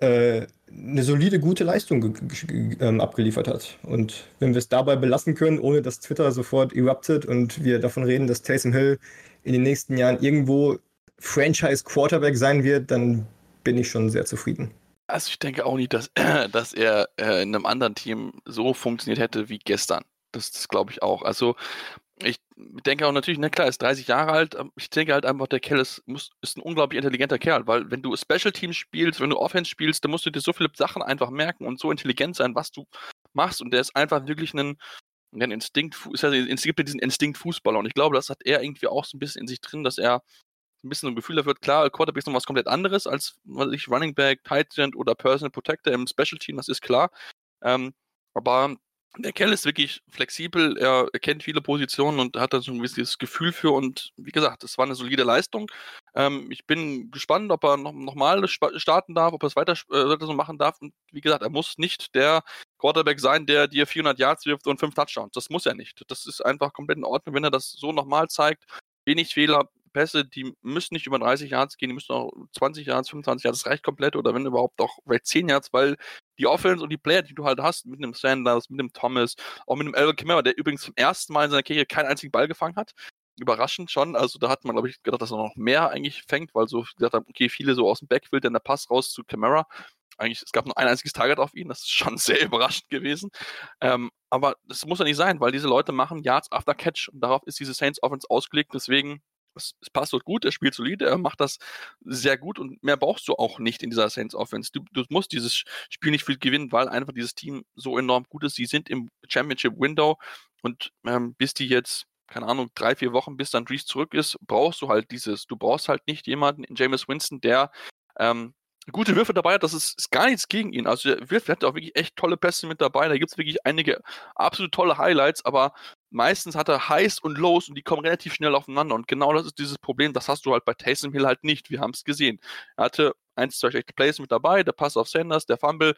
äh, eine solide, gute Leistung ähm, abgeliefert hat. Und wenn wir es dabei belassen können, ohne dass Twitter sofort eruptet und wir davon reden, dass Taysom Hill in den nächsten Jahren irgendwo Franchise-Quarterback sein wird, dann bin ich schon sehr zufrieden. Also ich denke auch nicht, dass, [CLEARS THROAT] dass er äh, in einem anderen Team so funktioniert hätte wie gestern. Das, das glaube ich auch. Also ich denke auch natürlich, na klar, er ist 30 Jahre alt. Ich denke halt einfach, der Kerl ist, muss, ist ein unglaublich intelligenter Kerl, weil wenn du Special Teams spielst, wenn du Offense spielst, dann musst du dir so viele Sachen einfach merken und so intelligent sein, was du machst. Und der ist einfach wirklich ein, ein Instinkt, es gibt ja diesen Instinkt-Fußballer und ich glaube, das hat er irgendwie auch so ein bisschen in sich drin, dass er ein bisschen so ein Gefühl dafür hat, klar, Quarterback ist noch was komplett anderes als, was ich, Running Back, Tight End oder Personal Protector im Special Team, das ist klar. Ähm, aber der Kerl ist wirklich flexibel, er kennt viele Positionen und hat da so ein gewisses Gefühl für und wie gesagt, das war eine solide Leistung. Ähm, ich bin gespannt, ob er noch, noch starten darf, ob er es weiter, äh, weiter so machen darf und wie gesagt, er muss nicht der Quarterback sein, der dir 400 Yards wirft und 5 Touchdowns. Das muss er nicht. Das ist einfach komplett in Ordnung, wenn er das so nochmal zeigt. Wenig Fehler, Pässe, die müssen nicht über 30 Yards gehen, die müssen auch 20 Yards, 25 Yards, das reicht komplett oder wenn überhaupt auch vielleicht 10 Yards, weil die Offense und die Player, die du halt hast, mit einem Sanders, mit einem Thomas, auch mit einem Elvin Kamara, der übrigens zum ersten Mal in seiner Karriere keinen einzigen Ball gefangen hat, überraschend schon. Also da hat man, glaube ich, gedacht, dass er noch mehr eigentlich fängt, weil so gesagt haben, okay, viele so aus dem Backfield, dann der Pass raus zu Camara. Eigentlich, es gab nur ein einziges Target auf ihn, das ist schon [LAUGHS] sehr überraschend gewesen. Ähm, aber das muss ja nicht sein, weil diese Leute machen Yards after Catch und darauf ist diese Saints Offense ausgelegt. Deswegen es, es, passt dort gut, er spielt solide, er macht das sehr gut und mehr brauchst du auch nicht in dieser Saints Offense. Du, du musst dieses Spiel nicht viel gewinnen, weil einfach dieses Team so enorm gut ist. Sie sind im Championship Window und ähm, bis die jetzt keine Ahnung, drei, vier Wochen, bis dann Drees zurück ist, brauchst du halt dieses. Du brauchst halt nicht jemanden in James Winston, der ähm, gute Würfe dabei hat, das ist, ist, gar nichts gegen ihn. Also er wirft, hat auch wirklich echt tolle Pässe mit dabei. Da gibt es wirklich einige absolut tolle Highlights, aber meistens hat er Highs und Lows und die kommen relativ schnell aufeinander. Und genau das ist dieses Problem, das hast du halt bei Taysom Hill halt nicht. Wir haben es gesehen. Er hatte ein, zwei schlechte Plays mit dabei, der Pass auf Sanders, der Fumble.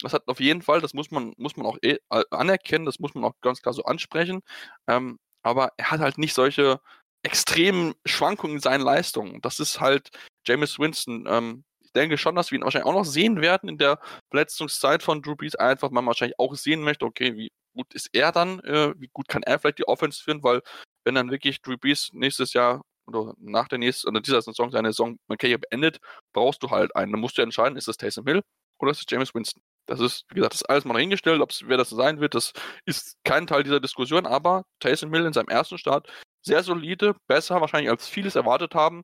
Das hat auf jeden Fall, das muss man, muss man auch eh anerkennen, das muss man auch ganz klar so ansprechen. Ähm, aber er hat halt nicht solche extremen Schwankungen in seinen Leistungen. Das ist halt James Winston. Ähm, denke schon, dass wir ihn wahrscheinlich auch noch sehen werden in der Verletzungszeit von Drew Brees. Einfach man wahrscheinlich auch sehen möchte, okay, wie gut ist er dann, äh, wie gut kann er vielleicht die Offense führen, weil wenn dann wirklich Drew Brees nächstes Jahr oder nach der nächsten oder dieser Saison seine Saison Karriere beendet, brauchst du halt einen. Dann musst du entscheiden, ist das Taysom Hill oder ist es James Winston? Das ist, wie gesagt, das ist alles mal dahingestellt, ob wer das sein wird, das ist kein Teil dieser Diskussion, aber Taysom Hill in seinem ersten Start sehr solide, besser wahrscheinlich als vieles erwartet haben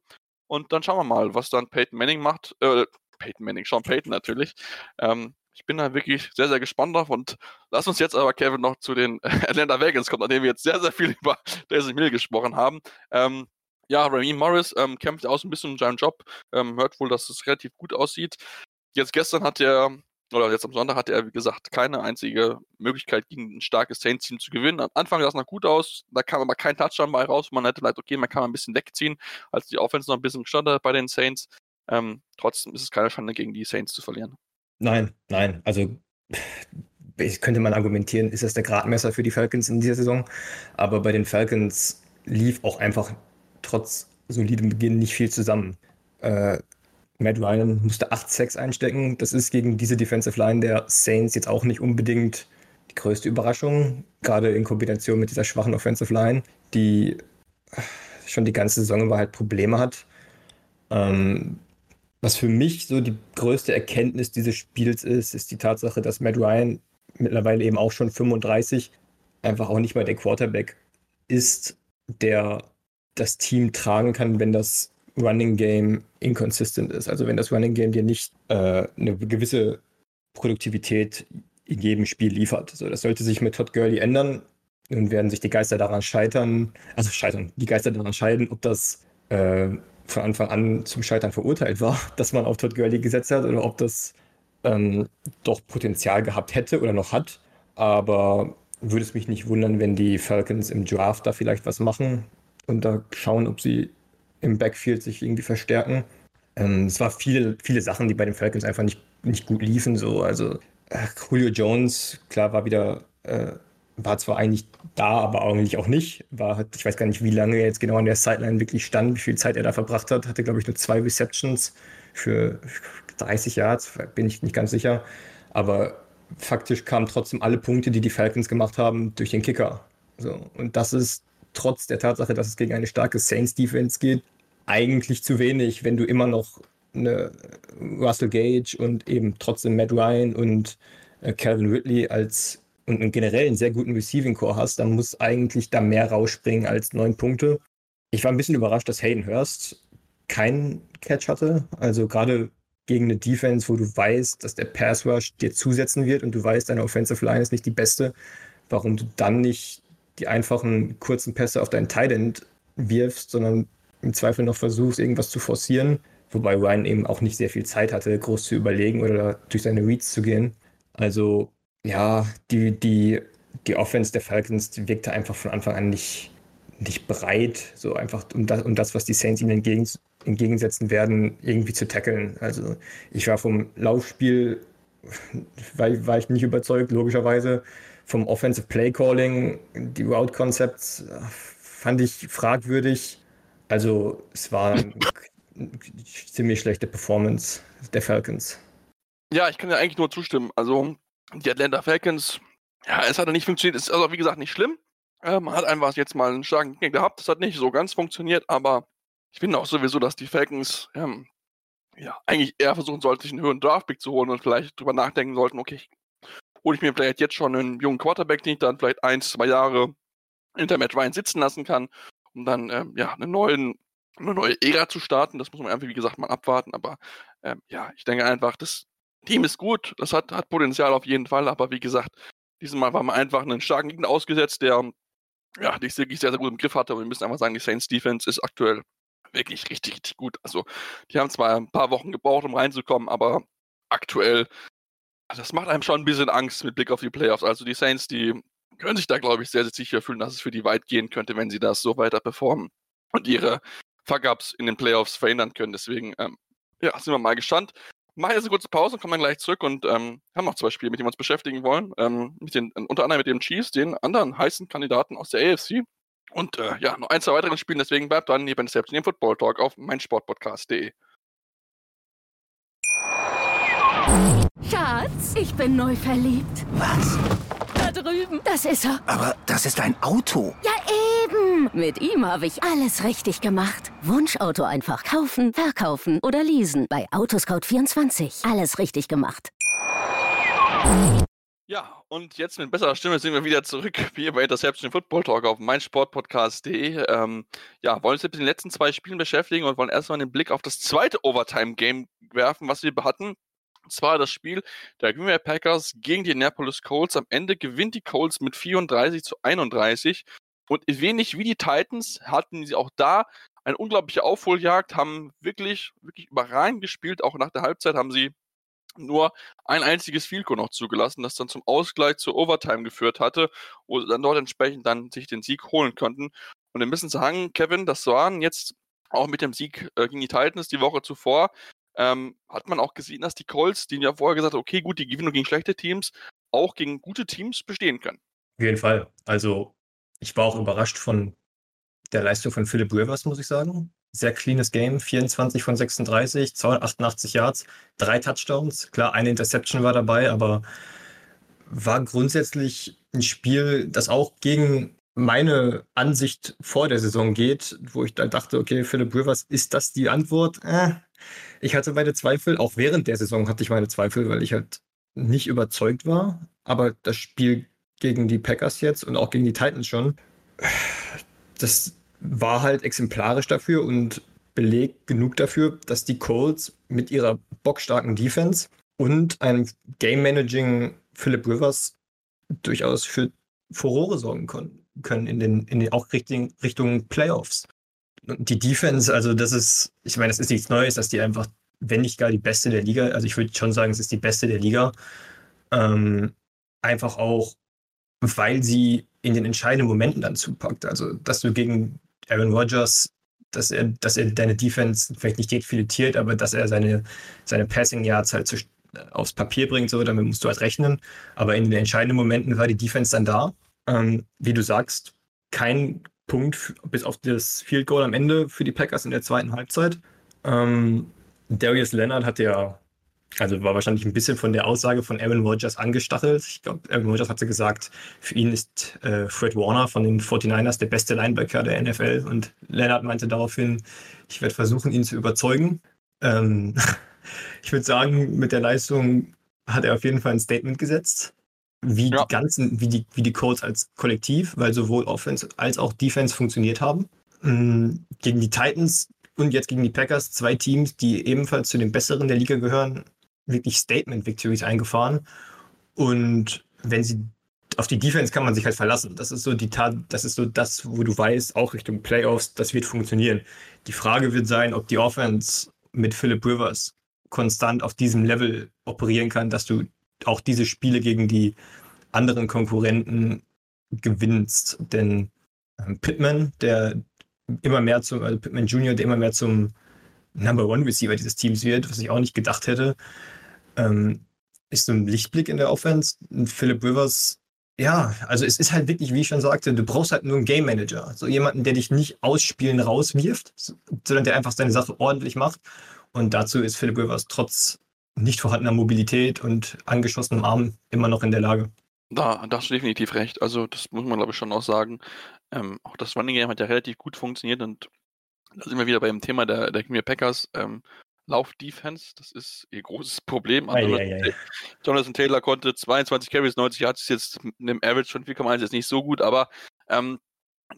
und dann schauen wir mal, was dann Peyton Manning macht. Äh, Peyton Manning, Sean Peyton natürlich. Ähm, ich bin da wirklich sehr, sehr gespannt drauf und lass uns jetzt aber, Kevin, noch zu den [LAUGHS] Atlanta Vegans kommen, nachdem wir jetzt sehr, sehr viel [LAUGHS] über Daisy Mill gesprochen haben. Ähm, ja, Raheem Morris ähm, kämpft auch ein bisschen um seinen Job, ähm, hört wohl, dass es relativ gut aussieht. Jetzt gestern hat er oder jetzt am Sonntag hatte er, wie gesagt, keine einzige Möglichkeit, gegen ein starkes Saints-Team zu gewinnen. Am Anfang sah es noch gut aus, da kam aber kein Touchdown bei raus. Man hätte vielleicht, okay, man kann mal ein bisschen wegziehen, als die Offense noch ein bisschen gestanden hat bei den Saints. Ähm, trotzdem ist es keine Schande, gegen die Saints zu verlieren. Nein, nein. Also könnte man argumentieren, ist das der Gradmesser für die Falcons in dieser Saison. Aber bei den Falcons lief auch einfach trotz solidem Beginn nicht viel zusammen. Äh, Matt Ryan musste 8 Sacks einstecken. Das ist gegen diese Defensive Line der Saints jetzt auch nicht unbedingt die größte Überraschung, gerade in Kombination mit dieser schwachen Offensive Line, die schon die ganze Saison über halt Probleme hat. Ähm, was für mich so die größte Erkenntnis dieses Spiels ist, ist die Tatsache, dass Matt Ryan mittlerweile eben auch schon 35 einfach auch nicht mehr der Quarterback ist, der das Team tragen kann, wenn das Running Game inconsistent ist. Also wenn das Running Game dir nicht äh, eine gewisse Produktivität in jedem Spiel liefert. So, das sollte sich mit Todd Gurley ändern. Nun werden sich die Geister daran scheitern, also scheitern, die Geister daran scheiden, ob das äh, von Anfang an zum Scheitern verurteilt war, [LAUGHS] dass man auf Todd Gurley gesetzt hat oder ob das ähm, doch Potenzial gehabt hätte oder noch hat. Aber würde es mich nicht wundern, wenn die Falcons im Draft da vielleicht was machen und da schauen, ob sie im Backfield sich irgendwie verstärken. Ähm, es war viele, viele Sachen, die bei den Falcons einfach nicht, nicht gut liefen. So. Also äh, Julio Jones, klar, war wieder, äh, war zwar eigentlich da, aber eigentlich auch nicht. War, ich weiß gar nicht, wie lange er jetzt genau an der Sideline wirklich stand, wie viel Zeit er da verbracht hat. Hatte, glaube ich, nur zwei Receptions für 30 Yards, bin ich nicht ganz sicher. Aber faktisch kamen trotzdem alle Punkte, die die Falcons gemacht haben, durch den Kicker. So, und das ist trotz der Tatsache, dass es gegen eine starke Saints-Defense geht, eigentlich zu wenig, wenn du immer noch eine Russell Gage und eben trotzdem Matt Ryan und äh, Calvin Ridley als und, einen sehr guten Receiving Core hast, dann muss eigentlich da mehr rausspringen als neun Punkte. Ich war ein bisschen überrascht, dass Hayden Hurst keinen Catch hatte. Also gerade gegen eine Defense, wo du weißt, dass der Pass Rush dir zusetzen wird und du weißt, deine Offensive Line ist nicht die beste, warum du dann nicht die einfachen kurzen Pässe auf deinen Tight End wirfst, sondern im Zweifel noch versuchst, irgendwas zu forcieren. Wobei Ryan eben auch nicht sehr viel Zeit hatte, groß zu überlegen oder durch seine Reads zu gehen. Also, ja, die, die, die Offense der Falcons wirkte einfach von Anfang an nicht, nicht bereit, so einfach um das, um das was die Saints ihnen entgegen, entgegensetzen werden, irgendwie zu tackeln. Also, ich war vom Laufspiel, war, war ich nicht überzeugt, logischerweise vom Offensive Play Calling, die Route Concepts fand ich fragwürdig. Also es war eine [LAUGHS] ziemlich schlechte Performance der Falcons. Ja, ich kann ja eigentlich nur zustimmen. Also die Atlanta Falcons, ja, es hat nicht funktioniert. Es ist also wie gesagt nicht schlimm. Man hat einfach jetzt mal einen starken Gegner gehabt. Das hat nicht so ganz funktioniert, aber ich finde auch sowieso, dass die Falcons ähm, ja, eigentlich eher versuchen sollten, sich einen höheren Draftpick zu holen und vielleicht drüber nachdenken sollten, okay, hole ich mir vielleicht jetzt schon einen jungen Quarterback, den ich dann vielleicht ein, zwei Jahre hinter Matt Ryan sitzen lassen kann, um dann ähm, ja, einen neuen eine neue Ära zu starten. Das muss man einfach, wie gesagt, mal abwarten. Aber ähm, ja, ich denke einfach, das Team ist gut, das hat, hat Potenzial auf jeden Fall. Aber wie gesagt, dieses Mal war man einfach einen starken Gegner ausgesetzt, der ja, die wirklich sehr, sehr gut im Griff hatte. Und wir müssen einfach sagen, die Saints Defense ist aktuell wirklich richtig, richtig gut. Also, die haben zwar ein paar Wochen gebraucht, um reinzukommen, aber aktuell, das macht einem schon ein bisschen Angst mit Blick auf die Playoffs. Also, die Saints, die können sich da, glaube ich, sehr, sehr sicher fühlen, dass es für die weit gehen könnte, wenn sie das so weiter performen und ihre Fuck-Ups in den Playoffs verhindern können. Deswegen, ähm, ja, sind wir mal gespannt. Machen jetzt eine kurze Pause und kommen dann gleich zurück und ähm, haben noch zwei Spiele, mit denen wir uns beschäftigen wollen. Ähm, mit den, unter anderem mit dem Chiefs, den anderen heißen Kandidaten aus der AFC. Und äh, ja, noch ein, zwei weiteren Spielen, deswegen bleibt dran hier bei Selbst dem Football Talk auf meinsportpodcast.de. Schatz, ich bin neu verliebt. Was? Da drüben. Das ist er. Aber das ist ein Auto. Ja, eben. Mit ihm habe ich alles richtig gemacht. Wunschauto einfach kaufen, verkaufen oder leasen. Bei Autoscout24. Alles richtig gemacht. Ja, und jetzt mit besserer Stimme sind wir wieder zurück hier bei Interception Football Talk auf meinsportpodcast.de. Ähm, ja, wollen uns jetzt mit den letzten zwei Spielen beschäftigen und wollen erstmal einen Blick auf das zweite Overtime-Game werfen, was wir hatten. Und zwar das Spiel der Green Bay Packers gegen die Annapolis Colts. Am Ende gewinnt die Colts mit 34 zu 31. Und wenig wie die Titans hatten sie auch da eine unglaubliche Aufholjagd, haben wirklich, wirklich überragend gespielt. Auch nach der Halbzeit haben sie nur ein einziges Field Goal noch zugelassen, das dann zum Ausgleich zur Overtime geführt hatte, wo sie dann dort entsprechend dann sich den Sieg holen konnten. Und wir müssen sagen, Kevin, das waren jetzt auch mit dem Sieg äh, gegen die Titans die Woche zuvor ähm, hat man auch gesehen, dass die Colts, die ja vorher gesagt haben, okay, gut, die gewinnen gegen schlechte Teams, auch gegen gute Teams bestehen können. Auf jeden Fall. Also ich war auch überrascht von der Leistung von Philip Rivers, muss ich sagen. Sehr cleanes Game, 24 von 36, 288 Yards, drei Touchdowns. Klar, eine Interception war dabei, aber war grundsätzlich ein Spiel, das auch gegen meine Ansicht vor der Saison geht, wo ich dann dachte, okay, Philip Rivers, ist das die Antwort? Äh, ich hatte meine Zweifel, auch während der Saison hatte ich meine Zweifel, weil ich halt nicht überzeugt war. Aber das Spiel gegen die Packers jetzt und auch gegen die Titans schon, das war halt exemplarisch dafür und belegt genug dafür, dass die Colts mit ihrer bockstarken Defense und einem Game-Managing Philip Rivers durchaus für Furore sorgen können in den, in den auch Richtung, Richtung Playoffs die Defense, also das ist, ich meine, das ist nichts Neues, dass die einfach, wenn nicht gar die beste der Liga, also ich würde schon sagen, es ist die beste der Liga. Ähm, einfach auch, weil sie in den entscheidenden Momenten dann zupackt. Also, dass du gegen Aaron Rodgers, dass er, dass er deine Defense vielleicht nicht defiletiert, aber dass er seine, seine Passing Yards halt zu, aufs Papier bringt, so, damit musst du halt rechnen. Aber in den entscheidenden Momenten war die Defense dann da. Ähm, wie du sagst, kein Punkt bis auf das Field Goal am Ende für die Packers in der zweiten Halbzeit. Ähm, Darius Leonard hat ja, also war wahrscheinlich ein bisschen von der Aussage von Aaron Rodgers angestachelt. Ich glaube, Aaron Rodgers hatte gesagt, für ihn ist äh, Fred Warner von den 49ers der beste Linebacker der NFL und Leonard meinte daraufhin, ich werde versuchen, ihn zu überzeugen. Ähm, [LAUGHS] ich würde sagen, mit der Leistung hat er auf jeden Fall ein Statement gesetzt wie ja. die ganzen, wie die, wie die Colts als Kollektiv, weil sowohl Offense als auch Defense funktioniert haben. Mhm. Gegen die Titans und jetzt gegen die Packers, zwei Teams, die ebenfalls zu den besseren der Liga gehören, wirklich Statement-Victories eingefahren. Und wenn sie auf die Defense kann man sich halt verlassen. Das ist so die Tat, das ist so das, wo du weißt, auch Richtung Playoffs, das wird funktionieren. Die Frage wird sein, ob die Offense mit Philip Rivers konstant auf diesem Level operieren kann, dass du auch diese Spiele gegen die anderen Konkurrenten gewinnst. Denn ähm, Pittman, der immer mehr zum, also Pittman Jr., der immer mehr zum Number One Receiver dieses Teams wird, was ich auch nicht gedacht hätte, ähm, ist so ein Lichtblick in der Offense. Philip Rivers, ja, also es ist halt wirklich, wie ich schon sagte, du brauchst halt nur einen Game Manager. So jemanden, der dich nicht ausspielen rauswirft, sondern der einfach seine Sache ordentlich macht. Und dazu ist Philip Rivers trotz nicht vorhandener Mobilität und angeschossenem Arm immer noch in der Lage. Da, da hast du definitiv recht. Also, das muss man, glaube ich, schon auch sagen. Ähm, auch das Running Game hat ja relativ gut funktioniert und da sind wir wieder beim Thema der, der Green Packers. Ähm, Lauf-Defense, das ist ihr großes Problem. Ei, ei, ei. Jonathan Taylor konnte 22 Carries, 90 Yards, ist jetzt mit einem Average von 4,1 jetzt nicht so gut, aber ähm,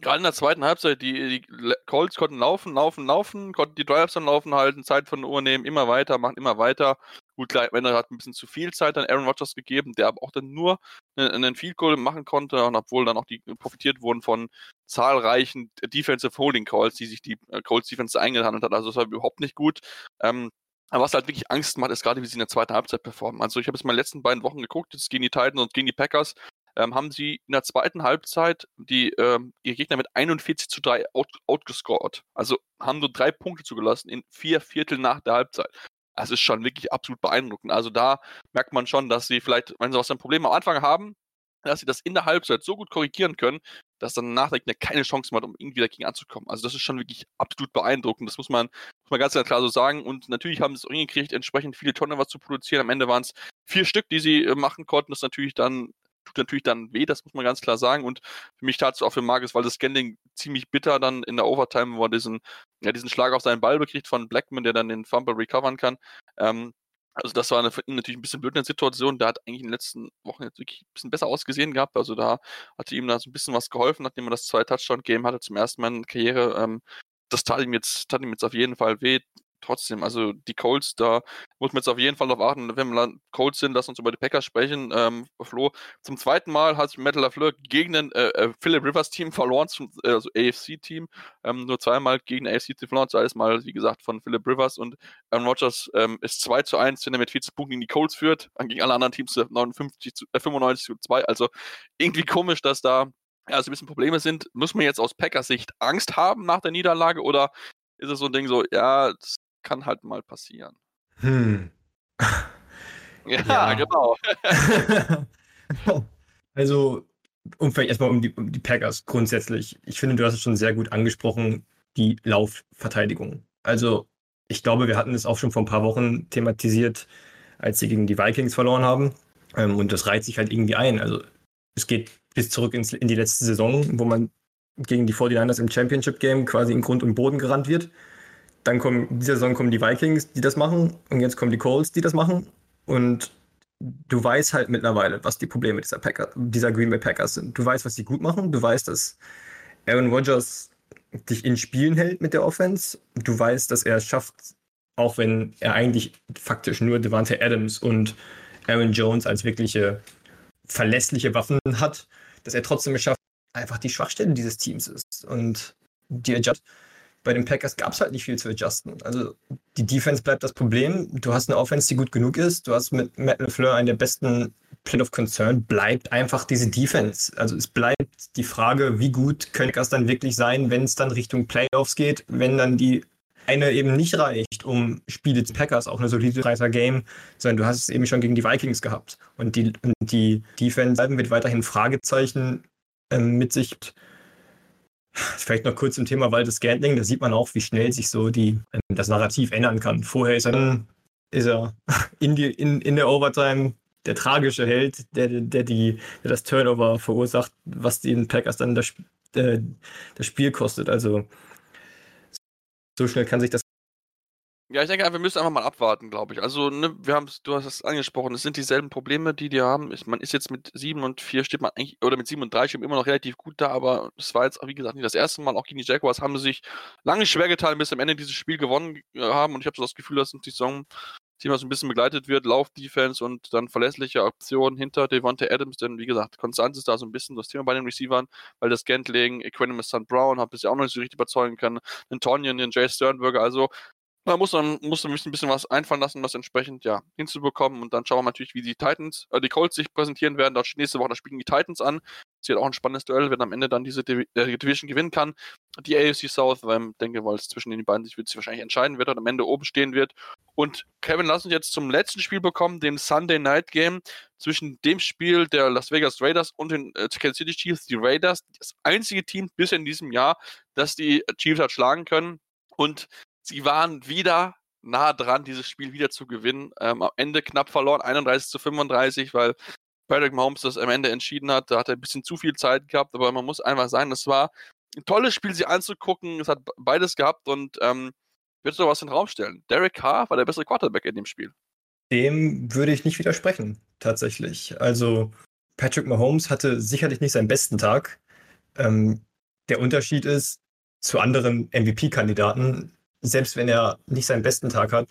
gerade in der zweiten Halbzeit, die, die Colts konnten laufen, laufen, laufen, konnten die Drives dann laufen halten, Zeit von der Uhr nehmen, immer weiter, machen immer weiter. Gut, klar, Wender hat ein bisschen zu viel Zeit an Aaron Rodgers gegeben, der aber auch dann nur einen Field Goal machen konnte und obwohl dann auch die profitiert wurden von zahlreichen Defensive Holding Calls, die sich die äh, Colts Defense eingehandelt hat. Also das war überhaupt nicht gut. Ähm, aber was halt wirklich Angst macht, ist gerade, wie sie in der zweiten Halbzeit performen. Also ich habe jetzt mal in den letzten beiden Wochen geguckt, jetzt gegen die Titans und gegen die Packers ähm, haben sie in der zweiten Halbzeit die ähm, ihre Gegner mit 41 zu 3 out, outgescored. Also haben nur drei Punkte zugelassen in vier Viertel nach der Halbzeit. Das ist schon wirklich absolut beeindruckend. Also da merkt man schon, dass sie vielleicht, wenn sie was ein Problem am Anfang haben, dass sie das in der Halbzeit so gut korrigieren können, dass dann nach der Gegner keine Chance mehr hat, um irgendwie dagegen anzukommen. Also das ist schon wirklich absolut beeindruckend. Das muss man, muss man ganz, klar so sagen. Und natürlich haben sie es auch hingekriegt, entsprechend viele Tonnen was zu produzieren. Am Ende waren es vier Stück, die sie äh, machen konnten. Das ist natürlich dann tut natürlich dann weh, das muss man ganz klar sagen. Und für mich tat es auch für Marcus, weil das Scanning ziemlich bitter dann in der Overtime, wo er diesen, ja, diesen Schlag auf seinen Ball bekriegt von Blackman, der dann den Fumble recovern kann. Ähm, also das war eine, für ihn natürlich ein bisschen blöd in der Situation. Der hat eigentlich in den letzten Wochen jetzt wirklich ein bisschen besser ausgesehen gehabt. Also da hatte ihm da so ein bisschen was geholfen, nachdem er das zwei Touchdown-Game hatte zum ersten Mal in der Karriere. Ähm, das tat ihm jetzt, tat ihm jetzt auf jeden Fall weh trotzdem, also die Colts, da muss man jetzt auf jeden Fall darauf achten, wenn wir Colts sind, lass uns über die Packers sprechen. Ähm, Flo, zum zweiten Mal hat Metal LaFleur gegen ein äh, äh, Philip Rivers Team verloren, zum, äh, also AFC-Team. Ähm, nur zweimal gegen AFC-Team verloren, zuerst mal, wie gesagt, von Philip Rivers und Aaron Rodgers ähm, ist 2 zu 1, wenn er mit 40 Punkten gegen die Colts führt, dann gegen alle anderen Teams 59 zu, äh, 95 zu 2. Also irgendwie komisch, dass da ja, so ein bisschen Probleme sind. Muss man jetzt aus Packers Sicht Angst haben nach der Niederlage oder ist es so ein Ding so, ja, das kann halt mal passieren. Hm. [LAUGHS] Ja, ja. genau. [LAUGHS] also, um vielleicht erstmal um die, um die Packers grundsätzlich. Ich finde, du hast es schon sehr gut angesprochen, die Laufverteidigung. Also, ich glaube, wir hatten es auch schon vor ein paar Wochen thematisiert, als sie gegen die Vikings verloren haben. Ähm, und das reiht sich halt irgendwie ein. Also, es geht bis zurück ins, in die letzte Saison, wo man gegen die 49ers im Championship Game quasi in Grund und Boden gerannt wird. Dann kommen, diese Saison kommen die Vikings, die das machen. Und jetzt kommen die Colts, die das machen. Und du weißt halt mittlerweile, was die Probleme dieser, Packer, dieser Green Bay Packers sind. Du weißt, was sie gut machen. Du weißt, dass Aaron Rodgers dich in Spielen hält mit der Offense. Du weißt, dass er es schafft, auch wenn er eigentlich faktisch nur Devante Adams und Aaron Jones als wirkliche verlässliche Waffen hat, dass er trotzdem es schafft, einfach die Schwachstelle dieses Teams ist. Und die Adjust bei den Packers gab es halt nicht viel zu adjusten. Also die Defense bleibt das Problem. Du hast eine Offense, die gut genug ist. Du hast mit Matt LeFleur einen der besten Plan of Concern. Bleibt einfach diese Defense. Also es bleibt die Frage, wie gut können Packers dann wirklich sein, wenn es dann Richtung Playoffs geht, wenn dann die eine eben nicht reicht, um Spiele zu Packers, auch eine solide 30 Game, sondern du hast es eben schon gegen die Vikings gehabt. Und die, und die Defense wird weiterhin Fragezeichen ähm, mit sich [LAUGHS] Vielleicht noch kurz zum Thema Waldes Scantling. Da sieht man auch, wie schnell sich so die, ähm, das Narrativ ändern kann. Vorher ist er ist er [LAUGHS] in, die, in, in der Overtime der tragische Held, der, der, die, der das Turnover verursacht, was den Packers dann das, äh, das Spiel kostet. Also so schnell kann sich das ja, ich denke, wir müssen einfach mal abwarten, glaube ich. Also, ne, wir haben du hast es angesprochen, es sind dieselben Probleme, die die haben. Ist, man ist jetzt mit 7 und 4 steht man eigentlich, oder mit 7 und 3 steht man immer noch relativ gut da, aber es war jetzt, wie gesagt, nicht das erste Mal. Auch gegen die Jaguars haben sie sich lange schwer getan, bis am Ende dieses Spiel gewonnen äh, haben. Und ich habe so das Gefühl, dass die Saison Thema so ein bisschen begleitet wird, Lauf-Defense und dann verlässliche Aktionen hinter Devontae Adams, denn wie gesagt, Konstanz ist da so ein bisschen das Thema bei den Receivern, weil das Gantling, Equanimous St. Brown hat bisher auch noch nicht so richtig überzeugen können, den Tonyan, den Jay Sternberger, also da muss man, muss man ein bisschen was einfallen lassen, das entsprechend ja, hinzubekommen. Und dann schauen wir natürlich, wie die Titans, äh, die Colts sich präsentieren werden. Dort nächste Woche, da spielen die Titans an. Das wird auch ein spannendes Duell, wenn am Ende dann diese Div äh, Division gewinnen kann. Die AFC South, weil ich denke, weil es zwischen den beiden sich wird sich wahrscheinlich entscheiden wird und am Ende oben stehen wird. Und Kevin, lass uns jetzt zum letzten Spiel bekommen, dem Sunday Night Game zwischen dem Spiel der Las Vegas Raiders und den äh, Kansas City Chiefs. Die Raiders, das einzige Team bisher in diesem Jahr, das die Chiefs hat schlagen können. Und sie waren wieder nah dran, dieses Spiel wieder zu gewinnen. Ähm, am Ende knapp verloren, 31 zu 35, weil Patrick Mahomes das am Ende entschieden hat. Da hat er ein bisschen zu viel Zeit gehabt, aber man muss einfach sagen, das war ein tolles Spiel, sie anzugucken. Es hat beides gehabt und ähm, würdest du was in den Raum stellen? Derek Carr war der bessere Quarterback in dem Spiel. Dem würde ich nicht widersprechen, tatsächlich. Also Patrick Mahomes hatte sicherlich nicht seinen besten Tag. Ähm, der Unterschied ist zu anderen MVP-Kandidaten, selbst wenn er nicht seinen besten Tag hat,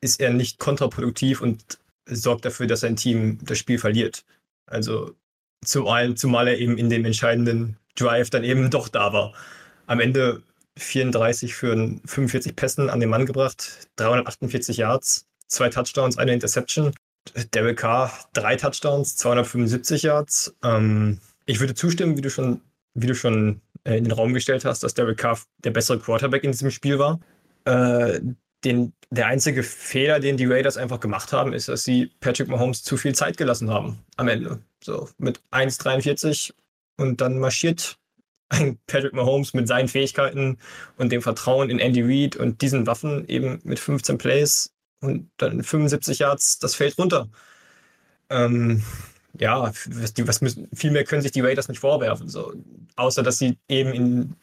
ist er nicht kontraproduktiv und sorgt dafür, dass sein Team das Spiel verliert. Also zumal, zumal er eben in dem entscheidenden Drive dann eben doch da war. Am Ende 34 für 45 Pässen an den Mann gebracht, 348 Yards, zwei Touchdowns, eine Interception. Derek Carr, drei Touchdowns, 275 Yards. Ähm, ich würde zustimmen, wie du schon, wie du schon äh, in den Raum gestellt hast, dass Derek Carr der bessere Quarterback in diesem Spiel war. Äh, den, der einzige Fehler, den die Raiders einfach gemacht haben, ist, dass sie Patrick Mahomes zu viel Zeit gelassen haben am Ende. So mit 1,43 und dann marschiert [LAUGHS] ein Patrick Mahomes mit seinen Fähigkeiten und dem Vertrauen in Andy Reid und diesen Waffen eben mit 15 Plays und dann 75 Yards das Feld runter. Ähm, ja, was, müssen, viel mehr können sich die Raiders nicht vorwerfen. So. Außer, dass sie eben in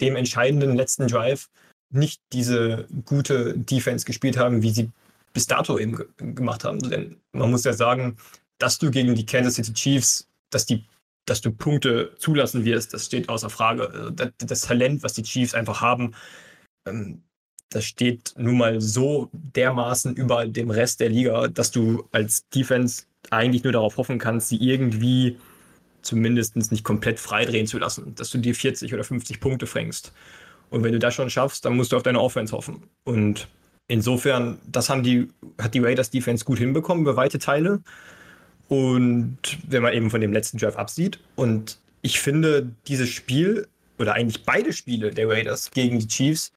dem entscheidenden letzten Drive nicht diese gute Defense gespielt haben, wie sie bis dato eben gemacht haben. Denn man muss ja sagen, dass du gegen die Kansas City Chiefs, dass die dass du Punkte zulassen wirst, das steht außer Frage. Also das, das Talent, was die Chiefs einfach haben, ähm, das steht nun mal so dermaßen über dem Rest der Liga, dass du als Defense eigentlich nur darauf hoffen kannst, sie irgendwie zumindest nicht komplett freidrehen zu lassen, dass du dir 40 oder 50 Punkte fängst. Und wenn du das schon schaffst, dann musst du auf deine Offense hoffen. Und insofern, das haben die, hat die Raiders Defense gut hinbekommen über weite Teile. Und wenn man eben von dem letzten Drive absieht. Und ich finde, dieses Spiel, oder eigentlich beide Spiele der Raiders gegen die Chiefs,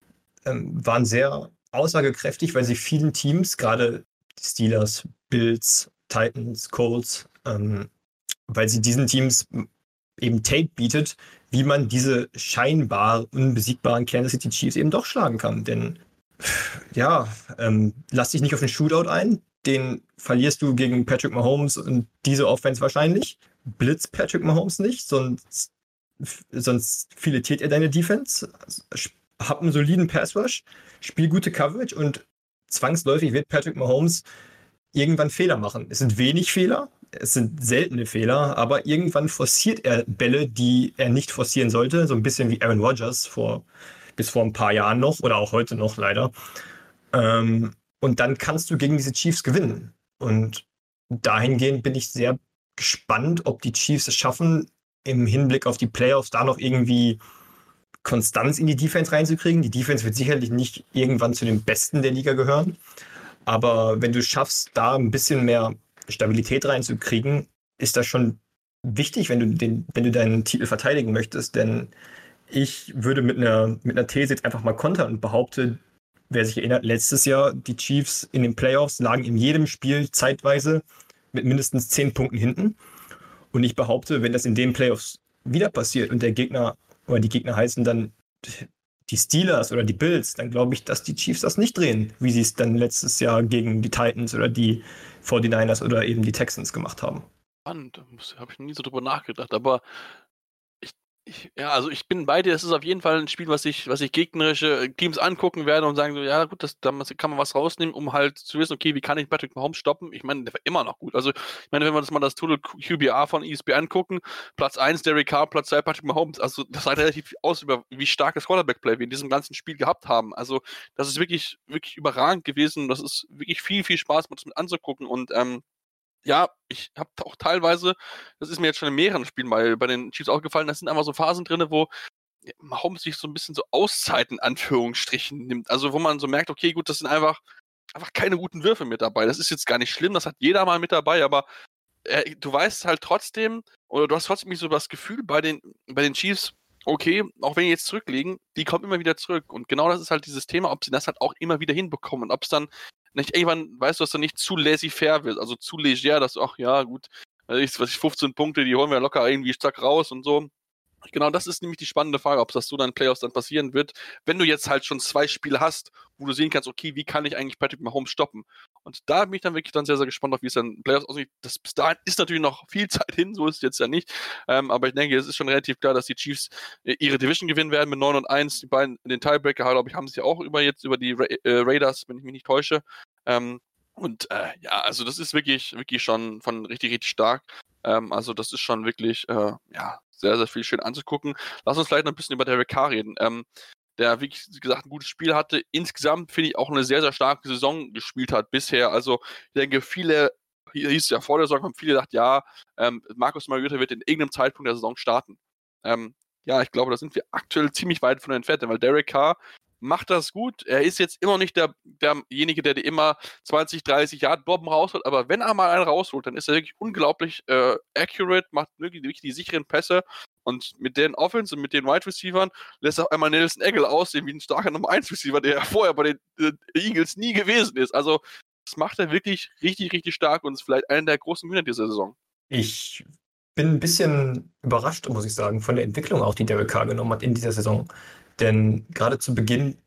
ähm, waren sehr aussagekräftig, weil sie vielen Teams, gerade Steelers, Bills, Titans, Colts, ähm, weil sie diesen Teams eben Tape bietet, wie man diese scheinbar unbesiegbaren Kansas City Chiefs eben doch schlagen kann. Denn ja, ähm, lass dich nicht auf den Shootout ein. Den verlierst du gegen Patrick Mahomes und diese Offense wahrscheinlich. Blitz Patrick Mahomes nicht, sonst, sonst filetiert er deine Defense. Hab einen soliden Pass Rush, spiel gute Coverage und zwangsläufig wird Patrick Mahomes irgendwann Fehler machen. Es sind wenig Fehler, es sind seltene Fehler, aber irgendwann forciert er Bälle, die er nicht forcieren sollte. So ein bisschen wie Aaron Rodgers vor, bis vor ein paar Jahren noch oder auch heute noch leider. Ähm, und dann kannst du gegen diese Chiefs gewinnen. Und dahingehend bin ich sehr gespannt, ob die Chiefs es schaffen, im Hinblick auf die Playoffs da noch irgendwie Konstanz in die Defense reinzukriegen. Die Defense wird sicherlich nicht irgendwann zu den Besten der Liga gehören. Aber wenn du schaffst, da ein bisschen mehr Stabilität reinzukriegen, ist das schon wichtig, wenn du, den, wenn du deinen Titel verteidigen möchtest. Denn ich würde mit einer, mit einer These jetzt einfach mal kontern und behaupte, wer sich erinnert, letztes Jahr die Chiefs in den Playoffs lagen in jedem Spiel zeitweise mit mindestens zehn Punkten hinten. Und ich behaupte, wenn das in den Playoffs wieder passiert und der Gegner oder die Gegner heißen dann die Steelers oder die Bills, dann glaube ich, dass die Chiefs das nicht drehen, wie sie es dann letztes Jahr gegen die Titans oder die 49ers oder eben die Texans gemacht haben. Spannend, habe ich nie so drüber nachgedacht, aber ich, ja, also ich bin bei dir, das ist auf jeden Fall ein Spiel, was ich, was ich gegnerische Teams angucken werde und sagen so, ja gut, das, da kann man was rausnehmen, um halt zu wissen, okay, wie kann ich Patrick Mahomes stoppen? Ich meine, der war immer noch gut. Also ich meine, wenn wir uns mal das Total QBR von ESPN angucken, Platz 1 Derek Carr, Platz 2 Patrick Mahomes, also das sagt relativ aus über wie starkes Quarterback-Play wir in diesem ganzen Spiel gehabt haben. Also das ist wirklich, wirklich überragend gewesen. Das ist wirklich viel, viel Spaß, mit anzugucken und ähm, ja, ich habe auch teilweise, das ist mir jetzt schon in mehreren Spielen bei, bei den Chiefs aufgefallen, da sind einfach so Phasen drin, wo Mahomes sich so ein bisschen so Auszeiten, Anführungsstrichen, nimmt. Also wo man so merkt, okay, gut, das sind einfach, einfach keine guten Würfe mit dabei. Das ist jetzt gar nicht schlimm, das hat jeder mal mit dabei, aber äh, du weißt halt trotzdem, oder du hast trotzdem so das Gefühl bei den, bei den Chiefs, okay, auch wenn die jetzt zurücklegen, die kommen immer wieder zurück. Und genau das ist halt dieses Thema, ob sie das halt auch immer wieder hinbekommen und ob es dann nicht irgendwann, weißt du, dass du nicht zu laissez-faire wird, also zu leger, dass du, ach ja, gut, was ich, 15 Punkte, die holen wir locker irgendwie zack raus und so. Genau, das ist nämlich die spannende Frage, ob das so dann Playoffs dann passieren wird, wenn du jetzt halt schon zwei Spiele hast, wo du sehen kannst, okay, wie kann ich eigentlich Patrick Mahomes stoppen? Und da bin ich dann wirklich dann sehr, sehr gespannt auf, wie es dann Playoffs aussieht. Das, bis dahin ist natürlich noch [LAUGHS] viel Zeit hin, so ist es jetzt ja nicht. Ähm, aber ich denke, es ist schon relativ klar, dass die Chiefs äh, ihre Division gewinnen werden mit 9 und 1. Die beiden, den Tiebreaker, glaube ich, haben sie ja auch über jetzt über die Ra äh, Raiders, wenn ich mich nicht täusche. Ähm, und äh, ja, also das ist wirklich, wirklich schon von richtig, richtig stark. Ähm, also das ist schon wirklich, äh, ja, sehr, sehr viel schön anzugucken. Lass uns vielleicht noch ein bisschen über Derek Carr reden. Ähm, der, wie gesagt, ein gutes Spiel hatte. Insgesamt finde ich auch eine sehr, sehr starke Saison gespielt hat bisher. Also ich denke, viele, hieß ja vor der Saison, haben viele gedacht, ja, ähm, Markus Mariota wird in irgendeinem Zeitpunkt der Saison starten. Ähm, ja, ich glaube, da sind wir aktuell ziemlich weit von entfernt, weil Derek Carr macht das gut. Er ist jetzt immer nicht der, derjenige, der dir immer 20, 30 Yard Bomben rausholt, aber wenn er mal einen rausholt, dann ist er wirklich unglaublich äh, accurate, macht wirklich, wirklich die sicheren Pässe und mit den Offense und mit den Wide Receivers lässt er einmal Nelson Eggle aussehen wie ein starker Nummer 1 Receiver, der vorher bei den äh, Eagles nie gewesen ist. Also das macht er wirklich richtig, richtig stark und ist vielleicht einer der großen Gewinner dieser Saison. Ich bin ein bisschen überrascht, muss ich sagen, von der Entwicklung auch, die Derek Carr genommen hat in dieser Saison. Denn gerade zu Beginn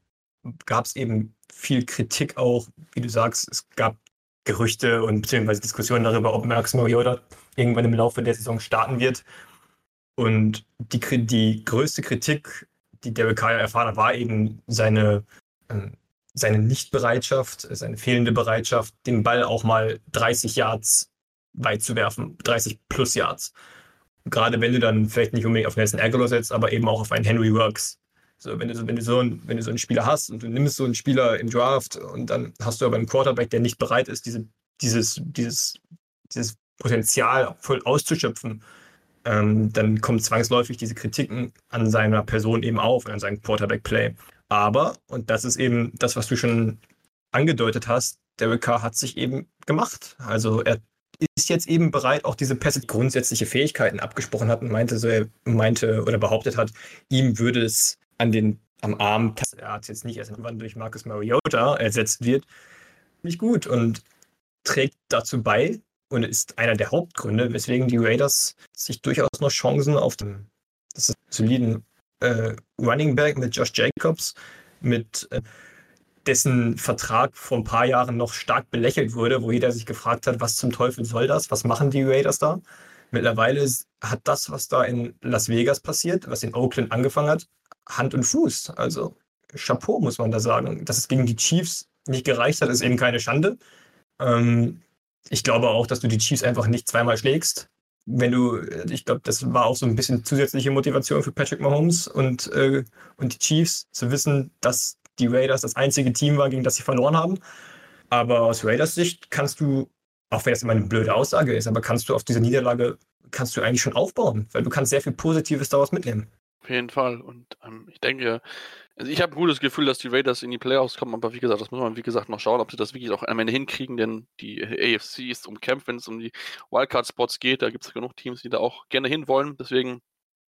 gab es eben viel Kritik auch, wie du sagst, es gab Gerüchte und beziehungsweise Diskussionen darüber, ob Max Mariota irgendwann im Laufe der Saison starten wird. Und die, die größte Kritik, die Derek Carr erfahren hat, war eben seine, ähm, seine Nichtbereitschaft, seine fehlende Bereitschaft, den Ball auch mal 30 Yards weit zu werfen, 30 plus Yards. Gerade wenn du dann vielleicht nicht unbedingt auf Nelson Aguilar setzt, aber eben auch auf einen Henry Works. So, wenn du, wenn du so einen, wenn du so einen Spieler hast und du nimmst so einen Spieler im Draft und dann hast du aber einen Quarterback, der nicht bereit ist, diese, dieses, dieses, dieses Potenzial voll auszuschöpfen, ähm, dann kommen zwangsläufig diese Kritiken an seiner Person eben auf, an seinem Quarterback-Play. Aber, und das ist eben das, was du schon angedeutet hast, Derek Carr hat sich eben gemacht. Also er ist jetzt eben bereit, auch diese Pässe grundsätzliche Fähigkeiten abgesprochen hat und meinte, so er meinte oder behauptet hat, ihm würde es an den, am Arm, er hat jetzt nicht erst irgendwann durch Marcus Mariota ersetzt wird, nicht gut und trägt dazu bei und ist einer der Hauptgründe, weswegen die Raiders sich durchaus noch Chancen auf den soliden äh, Running Back mit Josh Jacobs, mit äh, dessen Vertrag vor ein paar Jahren noch stark belächelt wurde, wo jeder sich gefragt hat, was zum Teufel soll das? Was machen die Raiders da? Mittlerweile hat das, was da in Las Vegas passiert, was in Oakland angefangen hat, Hand und Fuß. Also Chapeau, muss man da sagen. Dass es gegen die Chiefs nicht gereicht hat, ist eben keine Schande. Ähm, ich glaube auch, dass du die Chiefs einfach nicht zweimal schlägst. Wenn du, ich glaube, das war auch so ein bisschen zusätzliche Motivation für Patrick Mahomes und, äh, und die Chiefs, zu wissen, dass die Raiders das einzige Team war, gegen das sie verloren haben. Aber aus Raiders Sicht kannst du, auch wenn das immer eine blöde Aussage ist, aber kannst du auf dieser Niederlage, kannst du eigentlich schon aufbauen, weil du kannst sehr viel Positives daraus mitnehmen. Auf jeden Fall. Und ähm, ich denke, also ich habe ein gutes Gefühl, dass die Raiders in die Playoffs kommen, aber wie gesagt, das muss man wie gesagt noch schauen, ob sie das wirklich auch am Ende hinkriegen, denn die AFC ist umkämpft, wenn es um die Wildcard-Spots geht. Da gibt es genug Teams, die da auch gerne hinwollen. Deswegen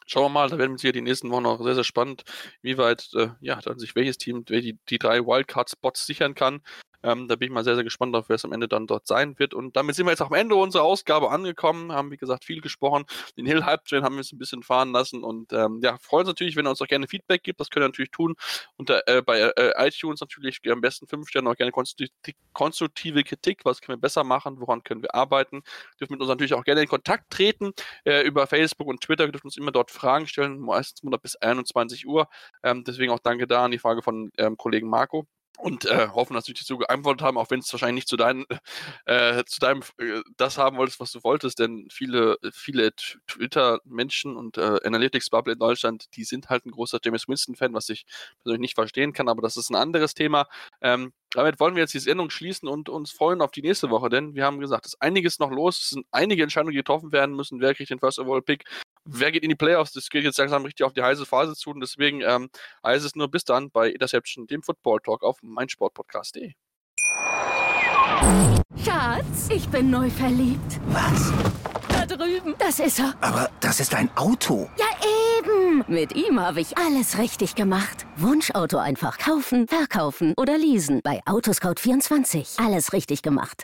schauen wir mal, da werden wir sicher die nächsten Wochen noch sehr, sehr spannend, wie weit äh, ja, dann sich welches Team die, die drei Wildcard-Spots sichern kann. Ähm, da bin ich mal sehr, sehr gespannt auf, wer es am Ende dann dort sein wird. Und damit sind wir jetzt auch am Ende unserer Ausgabe angekommen, haben wie gesagt viel gesprochen. Den Hill Hype Train haben wir uns ein bisschen fahren lassen und ähm, ja, freuen uns natürlich, wenn ihr uns auch gerne Feedback gibt. Das könnt ihr natürlich tun unter äh, bei äh, iTunes natürlich am besten fünf Sterne auch gerne konstruktive Kritik. Was können wir besser machen? Woran können wir arbeiten? Dürfen mit uns natürlich auch gerne in Kontakt treten äh, über Facebook und Twitter. Dürfen uns immer dort Fragen stellen, meistens Monat bis 21 Uhr. Ähm, deswegen auch danke da an die Frage von ähm, Kollegen Marco und äh, hoffen, dass sie dich so geantwortet haben, auch wenn es wahrscheinlich nicht zu, dein, [LAUGHS] äh, zu deinem äh, das haben wolltest, was du wolltest, denn viele, viele Twitter-Menschen und äh, Analytics-Bubble in Deutschland, die sind halt ein großer James Winston-Fan, was ich persönlich nicht verstehen kann, aber das ist ein anderes Thema. Ähm, damit wollen wir jetzt die Sendung schließen und uns freuen auf die nächste Woche, denn wir haben gesagt, es ist einiges noch los, es sind einige Entscheidungen, die getroffen werden müssen. Wer kriegt den First Overall Pick? Wer geht in die Playoffs? Das geht jetzt langsam richtig auf die heiße Phase zu und deswegen ähm, heißt es nur bis dann bei Interception, dem Football Talk auf meinsportpodcast.de. Schatz, ich bin neu verliebt. Was? Da drüben. Das ist er. Aber das ist ein Auto. Ja, eben. Mit ihm habe ich alles richtig gemacht. Wunschauto einfach kaufen, verkaufen oder leasen. Bei Autoscout24. Alles richtig gemacht.